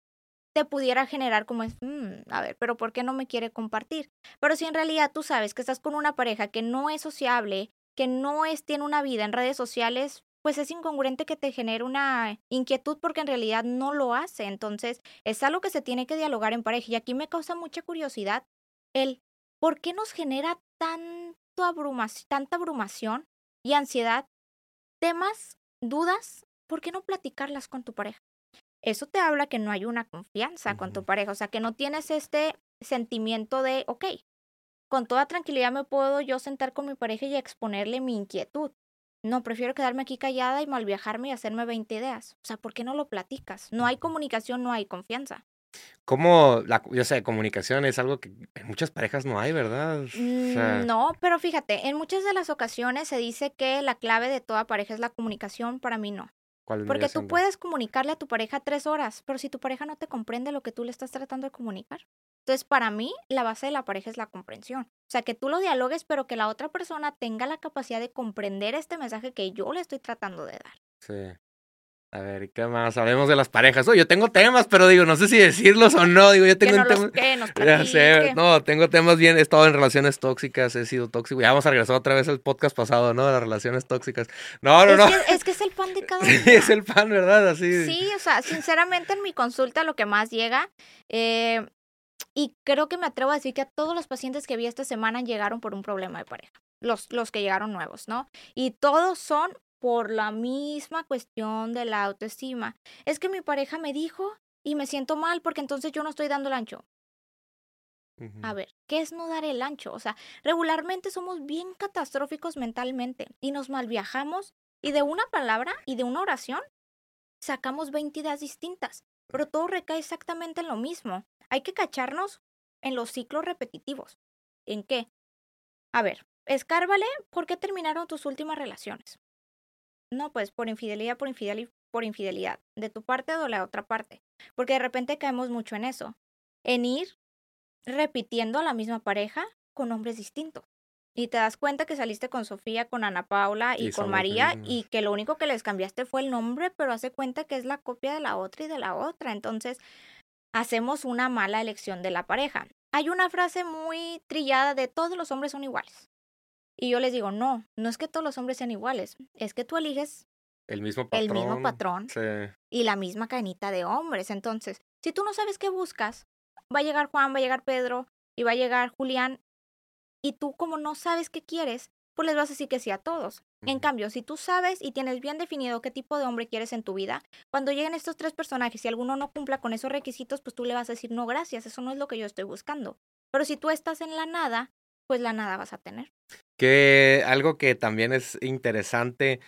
te pudiera generar como es, mm, a ver, pero ¿por qué no me quiere compartir? Pero si en realidad tú sabes que estás con una pareja que no es sociable, que no es, tiene una vida en redes sociales, pues es incongruente que te genere una inquietud porque en realidad no lo hace. Entonces, es algo que se tiene que dialogar en pareja. Y aquí me causa mucha curiosidad el por qué nos genera tanto tanta abrumación y ansiedad, temas, dudas, ¿por qué no platicarlas con tu pareja? Eso te habla que no hay una confianza con tu pareja, o sea, que no tienes este sentimiento de, ok, con toda tranquilidad me puedo yo sentar con mi pareja y exponerle mi inquietud. No, prefiero quedarme aquí callada y mal viajarme y hacerme 20 ideas. O sea, ¿por qué no lo platicas? No hay comunicación, no hay confianza. ¿Cómo, la, yo sé, comunicación es algo que en muchas parejas no hay, ¿verdad? Mm, no, pero fíjate, en muchas de las ocasiones se dice que la clave de toda pareja es la comunicación, para mí no. Porque tú puedes comunicarle a tu pareja tres horas, pero si tu pareja no te comprende lo que tú le estás tratando de comunicar. Entonces, para mí, la base de la pareja es la comprensión. O sea, que tú lo dialogues, pero que la otra persona tenga la capacidad de comprender este mensaje que yo le estoy tratando de dar. Sí. A ver, ¿qué más? Hablemos de las parejas. yo tengo temas, pero digo, no sé si decirlos o no. Digo, yo tengo no temas. ya sé, no, tengo temas bien. He estado en relaciones tóxicas, he sido tóxico. Ya vamos a regresar otra vez al podcast pasado, ¿no? De las relaciones tóxicas. No, no, es no. Que, es que es el pan de cada uno. es el pan, ¿verdad? Así. Sí, o sea, sinceramente en mi consulta lo que más llega, eh, y creo que me atrevo a decir que a todos los pacientes que vi esta semana llegaron por un problema de pareja. Los, los que llegaron nuevos, ¿no? Y todos son por la misma cuestión de la autoestima. Es que mi pareja me dijo y me siento mal porque entonces yo no estoy dando el ancho. A ver, ¿qué es no dar el ancho? O sea, regularmente somos bien catastróficos mentalmente y nos malviajamos y de una palabra y de una oración sacamos 20 ideas distintas, pero todo recae exactamente en lo mismo. Hay que cacharnos en los ciclos repetitivos. ¿En qué? A ver, escárvale por qué terminaron tus últimas relaciones. No, pues por infidelidad, por infidelidad, por infidelidad, de tu parte o de la otra parte. Porque de repente caemos mucho en eso, en ir repitiendo a la misma pareja con hombres distintos. Y te das cuenta que saliste con Sofía, con Ana Paula y, con María y que lo único que les cambiaste fue el nombre, pero hace cuenta que es la copia de la otra y de la otra. Entonces, hacemos una mala elección de la pareja. Hay una frase muy trillada de todos los hombres son iguales. Y yo les digo, no, no es que todos los hombres sean iguales, es que tú eliges el mismo patrón. El mismo patrón y la misma cadenita de hombres. Entonces, si tú no sabes qué buscas, va a llegar Juan, va a llegar Pedro y va a llegar Julián, y tú como no sabes qué quieres, pues les vas a decir que sí a todos. En cambio, si tú sabes y tienes bien definido qué tipo de hombre quieres en tu vida, cuando lleguen estos tres personajes y alguno no cumpla con esos requisitos, pues tú le vas a decir, no, gracias, eso no es lo que yo estoy buscando. Pero si tú estás en la nada, pues la nada vas a tener. Que algo que también es interesante,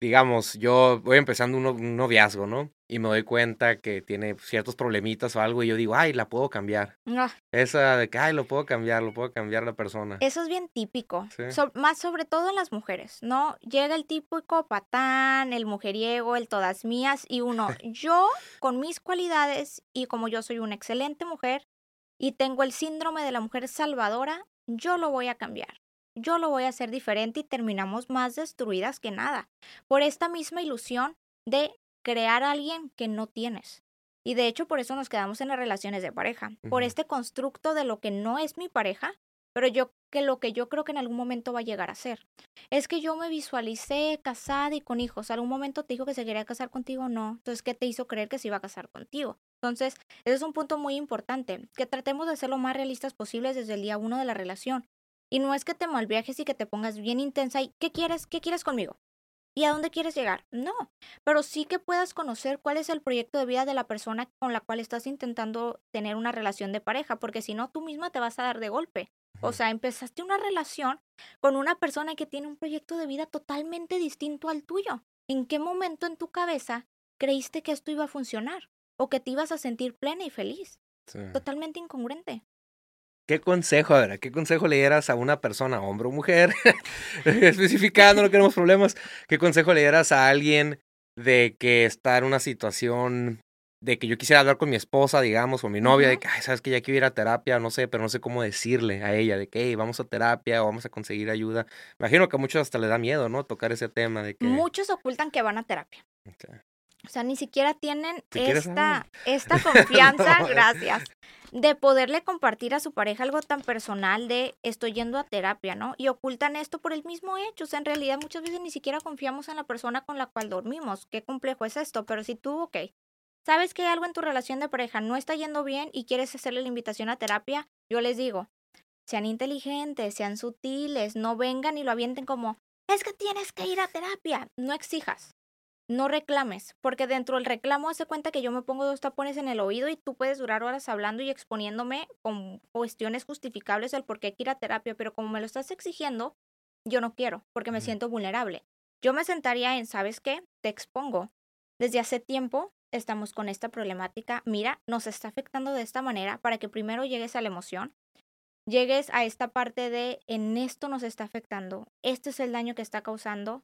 digamos, yo voy empezando un, noviazgo, ¿no? Y me doy cuenta que tiene ciertos problemitas o algo y yo digo, ay, la puedo cambiar. Ah. Esa de que, ay, lo puedo cambiar, lo puedo cambiar la persona. Eso es bien típico, más sobre todo en las mujeres, ¿no? Llega el típico patán, el mujeriego, el todas mías y uno, yo con mis cualidades y como yo soy una excelente mujer y tengo el síndrome de la mujer salvadora, yo lo voy a cambiar, yo lo voy a hacer diferente y terminamos más destruidas que nada, por esta misma ilusión de crear a alguien que no tienes. Y de hecho por eso nos quedamos en las relaciones de pareja, por este constructo de lo que no es mi pareja, pero yo que lo que yo creo que en algún momento va a llegar a ser. Es que yo me visualicé casada y con hijos. ¿Algún momento te dijo que se quería casar contigo? No. Entonces, ¿qué te hizo creer que se iba a casar contigo? Entonces, ese es un punto muy importante, que tratemos de ser lo más realistas posibles desde el día uno de la relación. Y no es que te malviajes y que te pongas bien intensa y ¿qué quieres? ¿Qué quieres conmigo? ¿Y a dónde quieres llegar? No, pero sí que puedas conocer cuál es el proyecto de vida de la persona con la cual estás intentando tener una relación de pareja, porque si no, tú misma te vas a dar de golpe. O sea, empezaste una relación con una persona que tiene un proyecto de vida totalmente distinto al tuyo. ¿En qué momento en tu cabeza creíste que esto iba a funcionar? o que te ibas a sentir plena y feliz. Totalmente incongruente. ¿Qué consejo, a ver, qué consejo le dieras a una persona, hombre o mujer, especificando, no queremos problemas, qué consejo le dieras a alguien de que está en una situación de que yo quisiera hablar con mi esposa, digamos, o mi novia, de que, Ay, sabes que ya quiero ir a terapia, no sé, pero no sé cómo decirle a ella, de que, hey, vamos a terapia o vamos a conseguir ayuda. Imagino que a muchos hasta le da miedo, ¿no? Tocar ese tema de que... Muchos ocultan que van a terapia. O sea, ni siquiera tienen esta, esta confianza, gracias, de poderle compartir a su pareja algo tan personal de estoy yendo a terapia, ¿no? Y ocultan esto por el mismo hecho. O sea, en realidad muchas veces ni siquiera confiamos en la persona con la cual dormimos. Qué complejo es esto, pero si tú, ok, sabes que algo en tu relación de pareja no está yendo bien y quieres hacerle la invitación a terapia, yo les digo, sean inteligentes, sean sutiles, no vengan y lo avienten como, es que tienes que ir a terapia. No exijas no reclames, porque dentro del reclamo hace cuenta que yo me pongo dos tapones en el oído y tú puedes durar horas hablando y exponiéndome con cuestiones justificables del por qué hay que ir a terapia, pero como me lo estás exigiendo, yo no quiero, porque me siento vulnerable. Yo me sentaría en, ¿sabes qué? Te expongo. Desde hace tiempo estamos con esta problemática. Mira, nos está afectando de esta manera para que primero llegues a la emoción, llegues a esta parte de, en esto nos está afectando, este es el daño que está causando,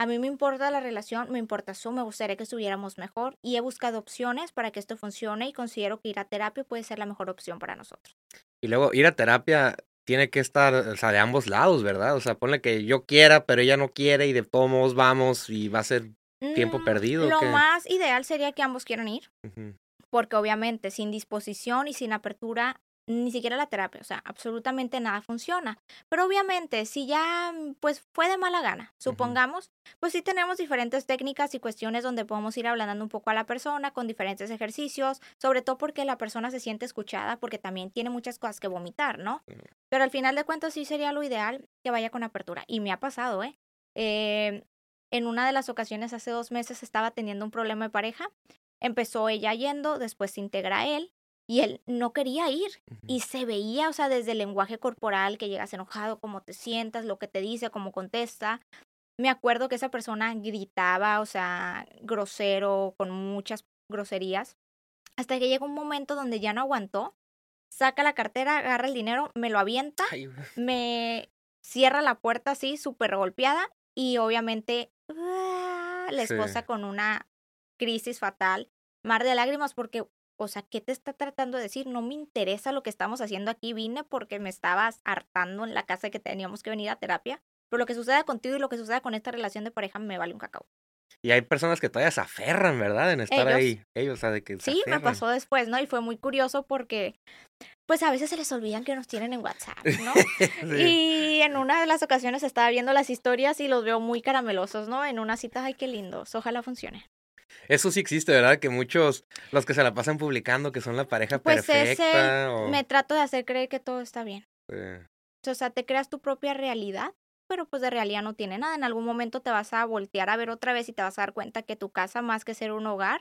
a mí me importa la relación, me importa su, me gustaría que estuviéramos mejor y he buscado opciones para que esto funcione y considero que ir a terapia puede ser la mejor opción para nosotros. Y luego ir a terapia tiene que estar, o sea, de ambos lados, ¿verdad? O sea, ponle que yo quiera, pero ella no quiere y de todos modos vamos y va a ser tiempo mm, perdido. Lo más ideal sería que ambos quieran ir. Porque obviamente sin disposición y sin apertura ni siquiera la terapia, o sea, absolutamente nada funciona. Pero obviamente, si ya mm, pues fue de mala gana, supongamos, pues sí tenemos diferentes técnicas y cuestiones donde podemos ir hablando un poco a la persona con diferentes ejercicios, sobre todo porque la persona se siente escuchada, porque también tiene muchas cosas que vomitar, ¿no? Pero al final de cuentas sí sería lo ideal que vaya con apertura. Y me ha pasado, ¿eh? eh en una de las ocasiones hace dos meses estaba teniendo un problema de pareja. Empezó ella yendo, después se integra él y él no quería ir y se veía, o sea, desde el lenguaje corporal, que llegas enojado, cómo te sientas, lo que te dice, cómo contesta. Me acuerdo que esa persona gritaba, o sea, grosero, con muchas groserías, hasta que llega un momento donde ya no aguantó, saca la cartera, agarra el dinero, me lo avienta, me cierra la puerta así, súper golpeada, y obviamente ¡ah! la esposa con una crisis fatal, mar de lágrimas, porque o sea, ¿qué te está tratando de decir? No me interesa lo que estamos haciendo aquí. Vine porque me estabas hartando en la casa que teníamos que venir a terapia. Pero lo que suceda contigo y lo que suceda con esta relación de pareja me vale un cacao. Y hay personas que todavía se aferran, ¿verdad? En estar ahí. Ellos, o sea, de que Sí, me pasó después, ¿no? Y fue muy curioso porque, pues a veces se les olvidan que nos tienen en WhatsApp, ¿no? Y en una de las ocasiones estaba viendo las historias y los veo muy caramelosos, ¿no? En una cita, ay, qué lindos. Ojalá funcione. Eso sí existe, ¿verdad? Que muchos, los que se la pasan publicando, que son la pareja pues perfecta. me trato de hacer creer que todo está bien. O sea, te creas tu propia realidad, pero pues de realidad no tiene nada. En algún momento te vas a voltear a ver otra vez y te vas a dar cuenta que tu casa, más que ser un hogar,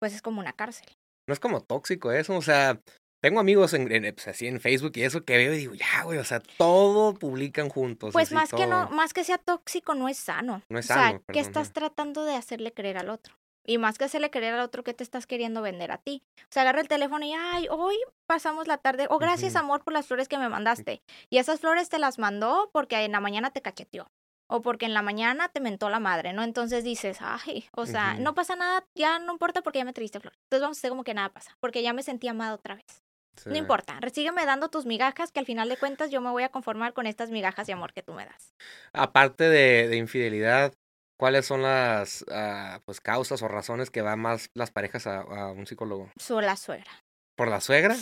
pues es como una cárcel. No es como tóxico eso, o sea, tengo amigos en, pues, así en Facebook y eso que veo y digo, ya, güey, o sea, todo publican juntos. Pues más que no, más que sea tóxico, no es sano. No es sano. O sea, ¿qué estás tratando de hacerle creer al otro? Y más que hacerle creer al otro que te estás queriendo vender a ti. O sea, agarra el teléfono y, ay, hoy pasamos la tarde, o gracias amor por las flores que me mandaste. Y esas flores te las mandó porque en la mañana te cacheteó. O porque en la mañana te mentó la madre, ¿no? Entonces dices, ay, o sea, no pasa nada, ya no importa porque ya me triste flores. Entonces vamos a hacer como que nada pasa, porque ya me sentí amada otra vez. No importa, sígueme dando tus migajas, que al final de cuentas yo me voy a conformar con estas migajas de amor que tú me das. Aparte de, de infidelidad, ¿Cuáles son las ah, pues causas o razones que van más las parejas a, un psicólogo? Su la suegra. ¿Por la suegra?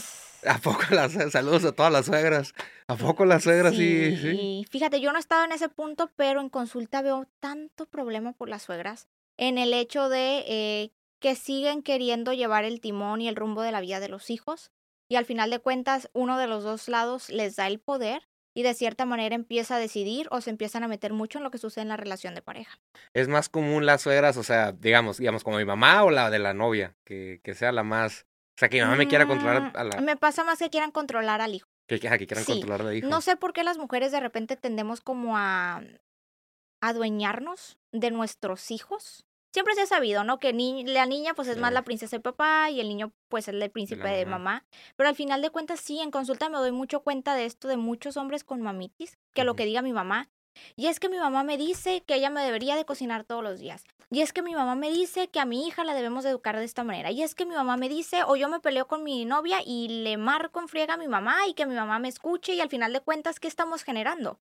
¿A poco las saludos a todas las suegras? ¿A poco las suegras sí, sí? sí? Fíjate, yo no he estado en ese punto, pero en consulta veo tanto problema por las suegras en el hecho de eh, que siguen queriendo llevar el timón y el rumbo de la vida de los hijos y al final de cuentas uno de los dos lados les da el poder y de cierta manera empieza a decidir o se empiezan a meter mucho en lo que sucede en la relación de pareja. Es más común las suegras, o sea, digamos, digamos como mi mamá o la de la novia, que, que sea la más, o sea, que mi mamá me quiera controlar mm, a la... Me pasa más que quieran controlar al hijo. Que, que, quieran controlar al hijo. No sé por qué las mujeres de repente tendemos como a adueñarnos de nuestros hijos siempre se ha sabido, ¿no? Que la niña pues es más la princesa de papá y el niño pues es el príncipe de, mamá. Pero al final de cuentas sí, en consulta me doy mucho cuenta de esto de muchos hombres con mamitis, que lo que diga mi mamá y es que mi mamá me dice que ella me debería de cocinar todos los días. Y es que mi mamá me dice que a mi hija la debemos de educar de esta manera. Y es que mi mamá me dice, o yo me peleo con mi novia y le marco en friega a mi mamá y que mi mamá me escuche y al final de cuentas, ¿qué estamos generando?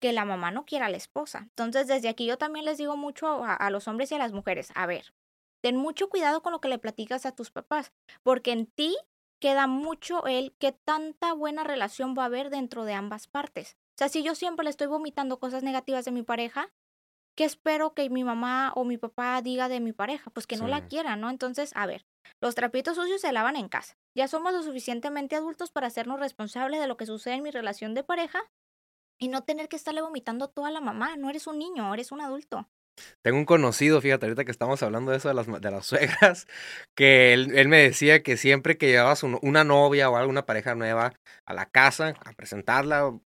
Que la mamá no quiera a la esposa. Entonces, desde aquí yo también les digo mucho a, a los hombres y a las mujeres, a ver, ten mucho cuidado con lo que le platicas a tus papás, porque en ti queda mucho el que tanta buena relación va a haber dentro de ambas partes. O sea, si yo siempre le estoy vomitando cosas negativas de mi pareja, ¿qué espero que mi mamá o mi papá diga de mi pareja? Pues que no la quiera, ¿no? Entonces, a ver, los trapitos sucios se lavan en casa. Ya somos lo suficientemente adultos para hacernos responsables de lo que sucede en mi relación de pareja y no tener que estarle vomitando toda la mamá. No eres un niño, eres un adulto. Tengo un conocido, fíjate, ahorita que estamos hablando de eso de las, de las suegras, que él, me decía que siempre que llevabas una novia o alguna pareja nueva a la casa a presentarla,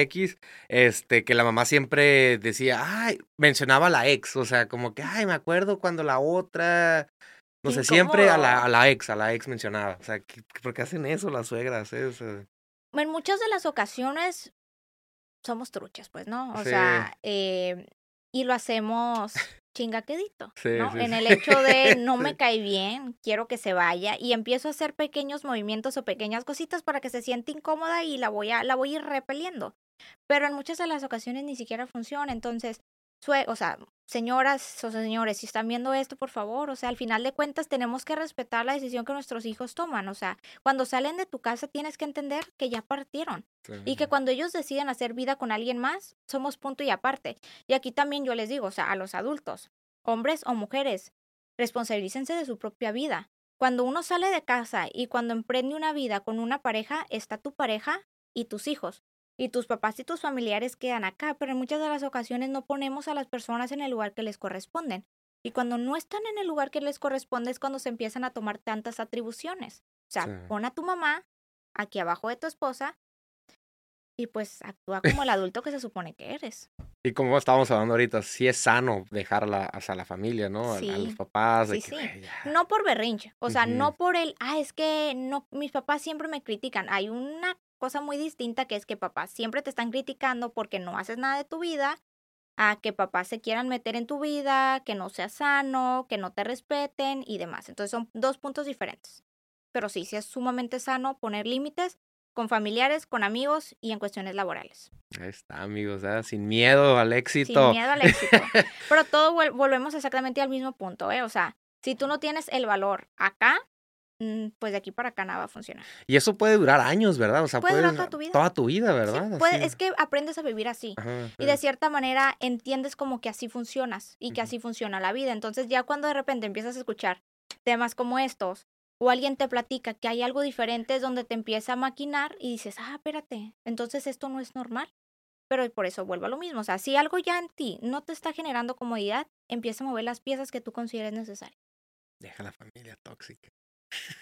X, este, que la mamá siempre decía, ay, mencionaba a la ex, o sea, como que, ay, me acuerdo cuando la otra, no sé, siempre a la, a la ex, a la ex mencionaba, o sea, ¿por qué hacen eso las suegras? Eh? En muchas de las ocasiones somos truchas, pues, ¿no? O sea, eh, y lo hacemos chingaquedito, ¿no? en el hecho de no me cae bien, quiero que se vaya y empiezo a hacer pequeños movimientos o pequeñas cositas para que se siente incómoda y la voy a la voy a ir repeliendo. Pero en muchas de las ocasiones ni siquiera funciona, entonces o sea, señoras o señores, si están viendo esto, por favor, o sea, al final de cuentas tenemos que respetar la decisión que nuestros hijos toman, o sea, cuando salen de tu casa tienes que entender que ya partieron y que cuando ellos deciden hacer vida con alguien más, somos punto y aparte. Y aquí también yo les digo, o sea, a los adultos, hombres o mujeres, responsabilícense de su propia vida. Cuando uno sale de casa y cuando emprende una vida con una pareja, está tu pareja y tus hijos y tus papás y tus familiares quedan acá, pero en muchas de las ocasiones no ponemos a las personas en el lugar que les corresponden. Y cuando no están en el lugar que les corresponde es cuando se empiezan a tomar tantas atribuciones. O sea, pon a tu mamá aquí abajo de tu esposa y pues actúa como el adulto que se supone que eres. Y como estábamos hablando ahorita, sí es sano dejarla a la familia, ¿no? A, los papás. sí, sí. No por berrinche, o sea, no por el, ah, es que no, mis papás siempre me critican. Hay una cosa muy distinta que es que papás siempre te están criticando porque no haces nada de tu vida, a que papás se quieran meter en tu vida, que no seas sano, que no te respeten y demás. Entonces son dos puntos diferentes. Pero sí, sí es sumamente sano poner límites con familiares, con amigos y en cuestiones laborales. Ahí está, amigos, ¿eh? sin miedo al éxito. Sin miedo al éxito. Pero todo volvemos exactamente al mismo punto, ¿eh? O sea, si tú no tienes el valor acá, pues de aquí para acá nada va a funcionar. Y eso puede durar años, ¿verdad? O sea, puede, durar toda tu vida. Toda tu vida, ¿verdad? es que aprendes a vivir así. y de cierta manera entiendes como que así funcionas y que así funciona la vida. Entonces ya cuando de repente empiezas a escuchar temas como estos o alguien te platica que hay algo diferente es donde te empieza a maquinar y dices, ah, espérate, entonces esto no es normal. Pero por eso vuelvo a lo mismo. O sea, si algo ya en ti no te está generando comodidad, empieza a mover las piezas que tú consideres necesarias. Deja la familia tóxica.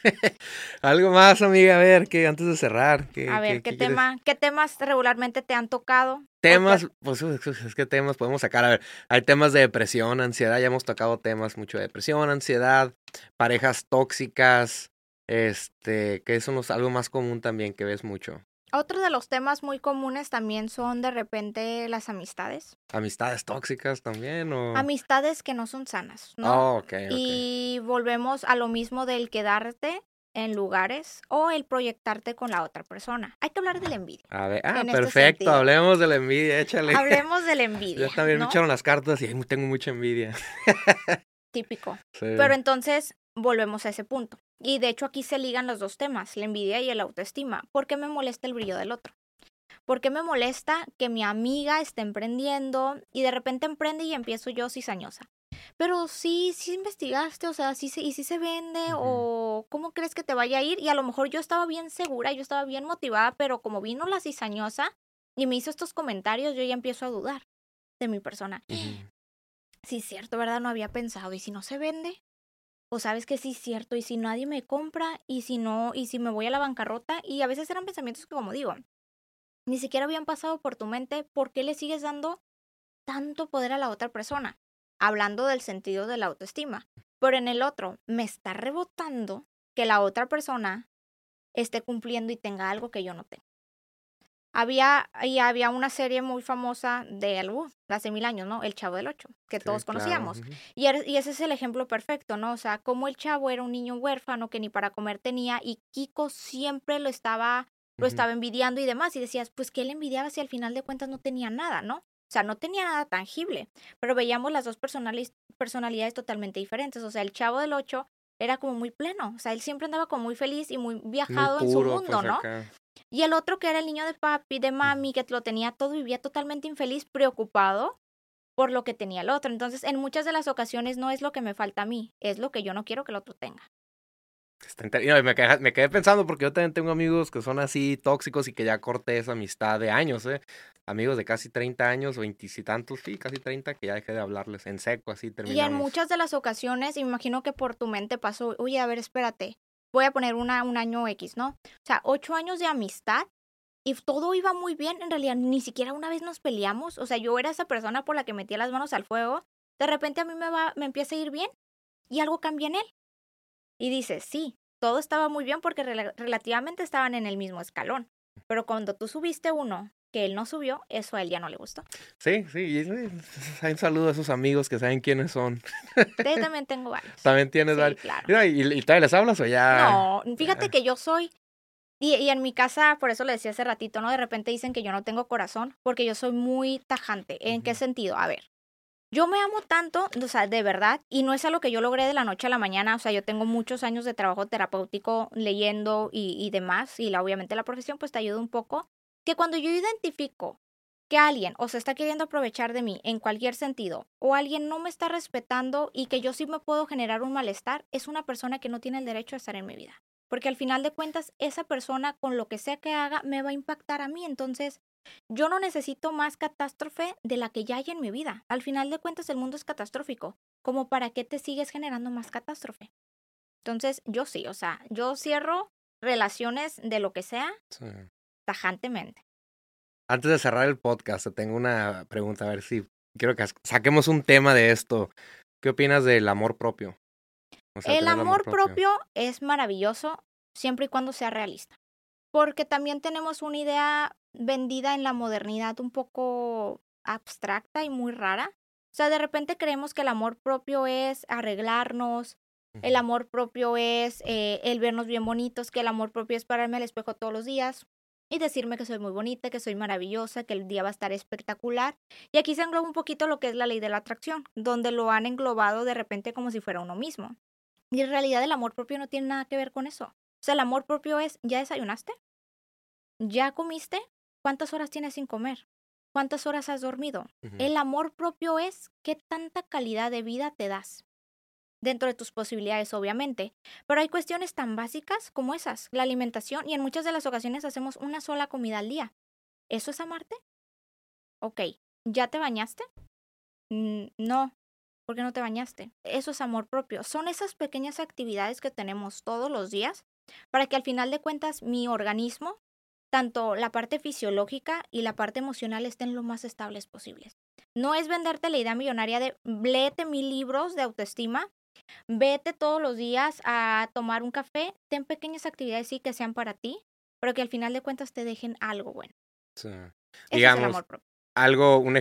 Algo más, amiga, a ver, que antes de cerrar. a ver, ¿qué, tema, ¿qué temas regularmente te han tocado? Temas, pues es que temas podemos sacar, a ver, hay temas de depresión, ansiedad, ya hemos tocado temas mucho de depresión, ansiedad, parejas tóxicas, este, que eso es algo más común también que ves mucho. Otro de los temas muy comunes también son de repente las amistades. Amistades tóxicas también o amistades que no son sanas, ¿no? Oh, y volvemos a lo mismo del quedarte en lugares o el proyectarte con la otra persona. Hay que hablar de la envidia. A ver, ah, este perfecto, hablemos de la envidia, échale. Hablemos de la envidia. Yo también me echaron las cartas y tengo mucha envidia. Típico. Pero entonces volvemos a ese punto. Y de hecho aquí se ligan los dos temas, la envidia y el autoestima. ¿Por qué me molesta el brillo del otro? ¿Por qué me molesta que mi amiga esté emprendiendo y de repente emprende y empiezo yo cizañosa? Pero sí, sí investigaste, o sea, sí se, y sí se vende, o cómo crees que te vaya a ir. Y a lo mejor yo estaba bien segura, yo estaba bien motivada, pero como vino la cizañosa y me hizo estos comentarios, yo ya empiezo a dudar de mi persona. Sí, es cierto, ¿verdad? No había pensado. ¿Y si no se vende? O sabes que sí es cierto, y si nadie me compra, y si no, y si me voy a la bancarrota, y a veces eran pensamientos que, como digo, ni siquiera habían pasado por tu mente, ¿por qué le sigues dando tanto poder a la otra persona? Hablando del sentido de la autoestima. Pero en el otro, me está rebotando que la otra persona esté cumpliendo y tenga algo que yo no tengo. Había, y había una serie muy famosa de algo, hace mil años, ¿no? El Chavo del Ocho, que todos conocíamos. y, y, ese es el ejemplo perfecto, ¿no? O sea, como el chavo era un niño huérfano que ni para comer tenía y Kiko siempre lo estaba, lo estaba envidiando y demás. Y decías, pues, ¿qué le envidiaba si al final de cuentas no tenía nada, ¿no? O sea, no tenía nada tangible, pero veíamos las dos personalidades totalmente diferentes. O sea, el Chavo del Ocho era como muy pleno. O sea, él siempre andaba como muy feliz y muy viajado en su mundo, pues, ¿no? acá. Y el otro que era el niño de papi, de mami, que lo tenía todo, vivía totalmente infeliz, preocupado por lo que tenía el otro. Entonces, en muchas de las ocasiones no es lo que me falta a mí, es lo que yo no quiero que el otro tenga. No, y me, quedé, me quedé pensando porque yo también tengo amigos que son así tóxicos y que ya corté esa amistad de años, ¿eh? Amigos de casi 30 años, veintitantos, sí, casi 30, que ya dejé de hablarles en seco, así Y en terminamos. muchas de las ocasiones, y imagino que por tu mente pasó, oye, a ver, espérate, voy a poner una, un año X, ¿no? O sea, ocho años de amistad y todo iba muy bien, en realidad ni siquiera una vez nos peleamos, o sea, yo era esa persona por la que metía las manos al fuego, de repente a mí me va, me empieza a ir bien y algo cambia en él. Y dices, sí, todo estaba muy bien porque rela- relativamente estaban en el mismo escalón, pero cuando tú subiste uno que él no subió, eso a él ya no le gustó. Sí, sí, hay un saludo a esos amigos que saben quiénes son. Yo también tengo varios. También tienes Sí, varios. claro. Mira, ¿Y, y todavía les hablas o ya? No, fíjate que yo soy, y, y en mi casa, por eso le decía hace ratito, ¿no? De repente dicen que yo no tengo corazón, porque yo soy muy tajante. ¿En qué sentido? A ver, yo me amo tanto, o sea, de verdad, y no es algo que yo logré de la noche a la mañana, o sea, yo tengo muchos años de trabajo terapéutico leyendo y, y demás, y la, obviamente la profesión pues te ayuda un poco, que cuando yo identifico que alguien o se está queriendo aprovechar de mí en cualquier sentido, o alguien no me está respetando y que yo sí me puedo generar un malestar, es una persona que no tiene el derecho a estar en mi vida. Porque al final de cuentas, esa persona con lo que sea que haga me va a impactar a mí. Entonces, yo no necesito más catástrofe de la que ya hay en mi vida. Al final de cuentas, el mundo es catastrófico. Como para qué te sigues generando más catástrofe. Entonces, yo sí, o sea, yo cierro relaciones de lo que sea Sí. Tajantemente. Antes de cerrar el podcast, te tengo una pregunta, a ver si quiero que saquemos un tema de esto. ¿Qué opinas del amor propio? O sea, el amor propio es maravilloso siempre y cuando sea realista. Porque también tenemos una idea vendida en la modernidad un poco abstracta y muy rara. O sea, de repente creemos que el amor propio es arreglarnos, el amor propio es eh, el vernos bien bonitos, que el amor propio es pararme al espejo todos los días y decirme que soy muy bonita, que soy maravillosa, que el día va a estar espectacular. Y aquí se engloba un poquito lo que es la ley de la atracción, donde lo han englobado de repente como si fuera uno mismo. Y en realidad el amor propio no tiene nada que ver con eso. O sea, el amor propio es, ¿ya desayunaste? ¿Ya comiste? ¿Cuántas horas tienes sin comer? ¿Cuántas horas has dormido? El amor propio es qué tanta calidad de vida te das. Dentro de tus posibilidades, obviamente. Pero hay cuestiones tan básicas como esas, la alimentación, y en muchas de las ocasiones hacemos una sola comida al día. ¿Eso es amarte? Ok, ¿ya te bañaste? No, ¿por qué no te bañaste? Eso es amor propio. Son esas pequeñas actividades que tenemos todos los días para que al final de cuentas mi organismo, tanto la parte fisiológica y la parte emocional estén lo más estables posibles. No es venderte la idea millonaria de léete mil libros de autoestima, vete todos los días a tomar un café, ten pequeñas actividades sí que sean para ti, pero que al final de cuentas te dejen algo bueno. Sí. Eso es Digamos, el amor propio. algo, un,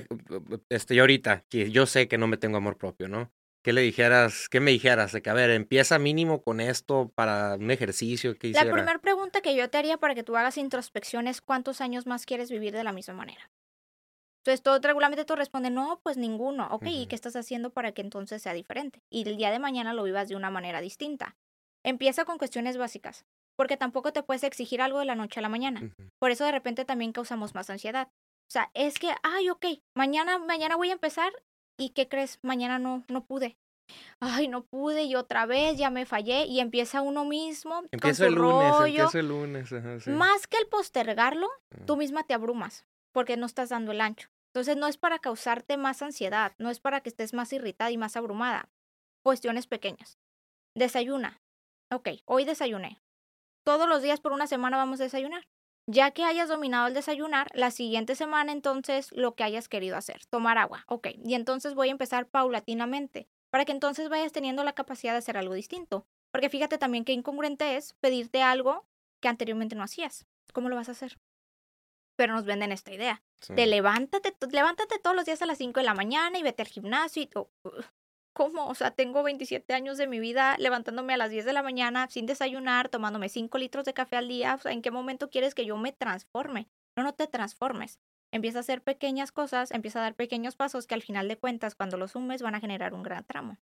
este, yo ahorita, que yo sé que no me tengo amor propio, ¿no? ¿Qué le dijeras, qué me dijeras? De que, a ver, empieza mínimo con esto para un ejercicio que La hiciera. primera pregunta que yo te haría para que tú hagas introspección es cuántos años más quieres vivir de la misma manera. Entonces, todo regularmente tú respondes, no, pues ninguno. Ok, ¿y Ujú. qué estás haciendo para que entonces sea diferente? Y el día de mañana lo vivas de una manera distinta. Empieza con cuestiones básicas, porque tampoco te puedes exigir algo de la noche a la mañana. Por eso de repente también causamos más ansiedad. O sea, es que, ay, ok, mañana, mañana voy a empezar y ¿qué crees? Mañana no, no pude. Ay, no pude y otra vez ya me fallé y empieza uno mismo con Empiezo su el lunes, rollo. empiezo el lunes. ajá, sí. Más que el postergarlo, tú misma te abrumas porque no estás dando el ancho. Entonces no es para causarte más ansiedad, no es para que estés más irritada y más abrumada. Cuestiones pequeñas. Desayuna. Ok, hoy desayuné. Todos los días por una semana vamos a desayunar. Ya que hayas dominado el desayunar, la siguiente semana entonces lo que hayas querido hacer, tomar agua. Ok, y entonces voy a empezar paulatinamente para que entonces vayas teniendo la capacidad de hacer algo distinto. Porque fíjate también qué incongruente es pedirte algo que anteriormente no hacías. ¿Cómo lo vas a hacer? Pero nos venden esta idea. Sí. De levántate, levántate todos los días a las 5 de la mañana y vete al gimnasio y to- ¿Cómo? O sea, tengo 27 años de mi vida levantándome a las 10 de la mañana sin desayunar, tomándome 5 litros de café al día. O sea, ¿en qué momento quieres que yo me transforme? No, no te transformes. Empieza a hacer pequeñas cosas, empieza a dar pequeños pasos que al final de cuentas, cuando los sumes, van a generar un gran tramo.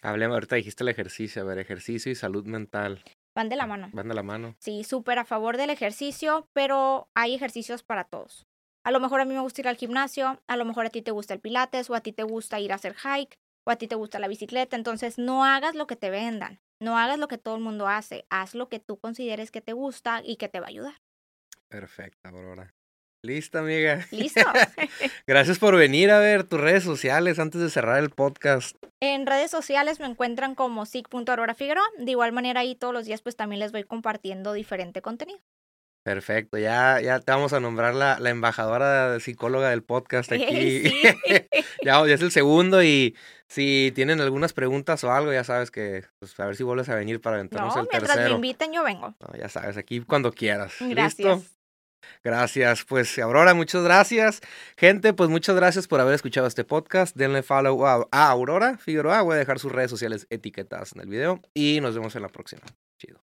Hablemos, ahorita dijiste el ejercicio, a ver, ejercicio y salud mental. Van de la mano. Van de la mano. Sí, súper a favor del ejercicio, pero hay ejercicios para todos. A lo mejor a mí me gusta ir al gimnasio, a lo mejor a ti te gusta el pilates, o a ti te gusta ir a hacer hike, o a ti te gusta la bicicleta. Entonces, no hagas lo que te vendan, no hagas lo que todo el mundo hace, haz lo que tú consideres que te gusta y que te va a ayudar. Perfecto, Aurora. Listo, amiga. Listo. Gracias por venir a ver tus redes sociales antes de cerrar el podcast. En redes sociales me encuentran como sig.aurorafigueroa. De igual manera ahí todos los días pues también les voy compartiendo diferente contenido. Perfecto, ya, ya te vamos a nombrar la, la embajadora psicóloga del podcast aquí. ya, ya es el segundo y si tienen algunas preguntas o algo, ya sabes que pues, a ver si vuelves a venir para aventarnos no, el mientras tercero. me inviten yo vengo. No, ya sabes, aquí cuando quieras. Gracias. ¿Listo? Gracias, pues Aurora, muchas gracias. Gente, pues muchas gracias por haber escuchado este podcast. Denle follow a, a Aurora Figueroa. Voy a dejar sus redes sociales etiquetadas en el video y nos vemos en la próxima. Chido.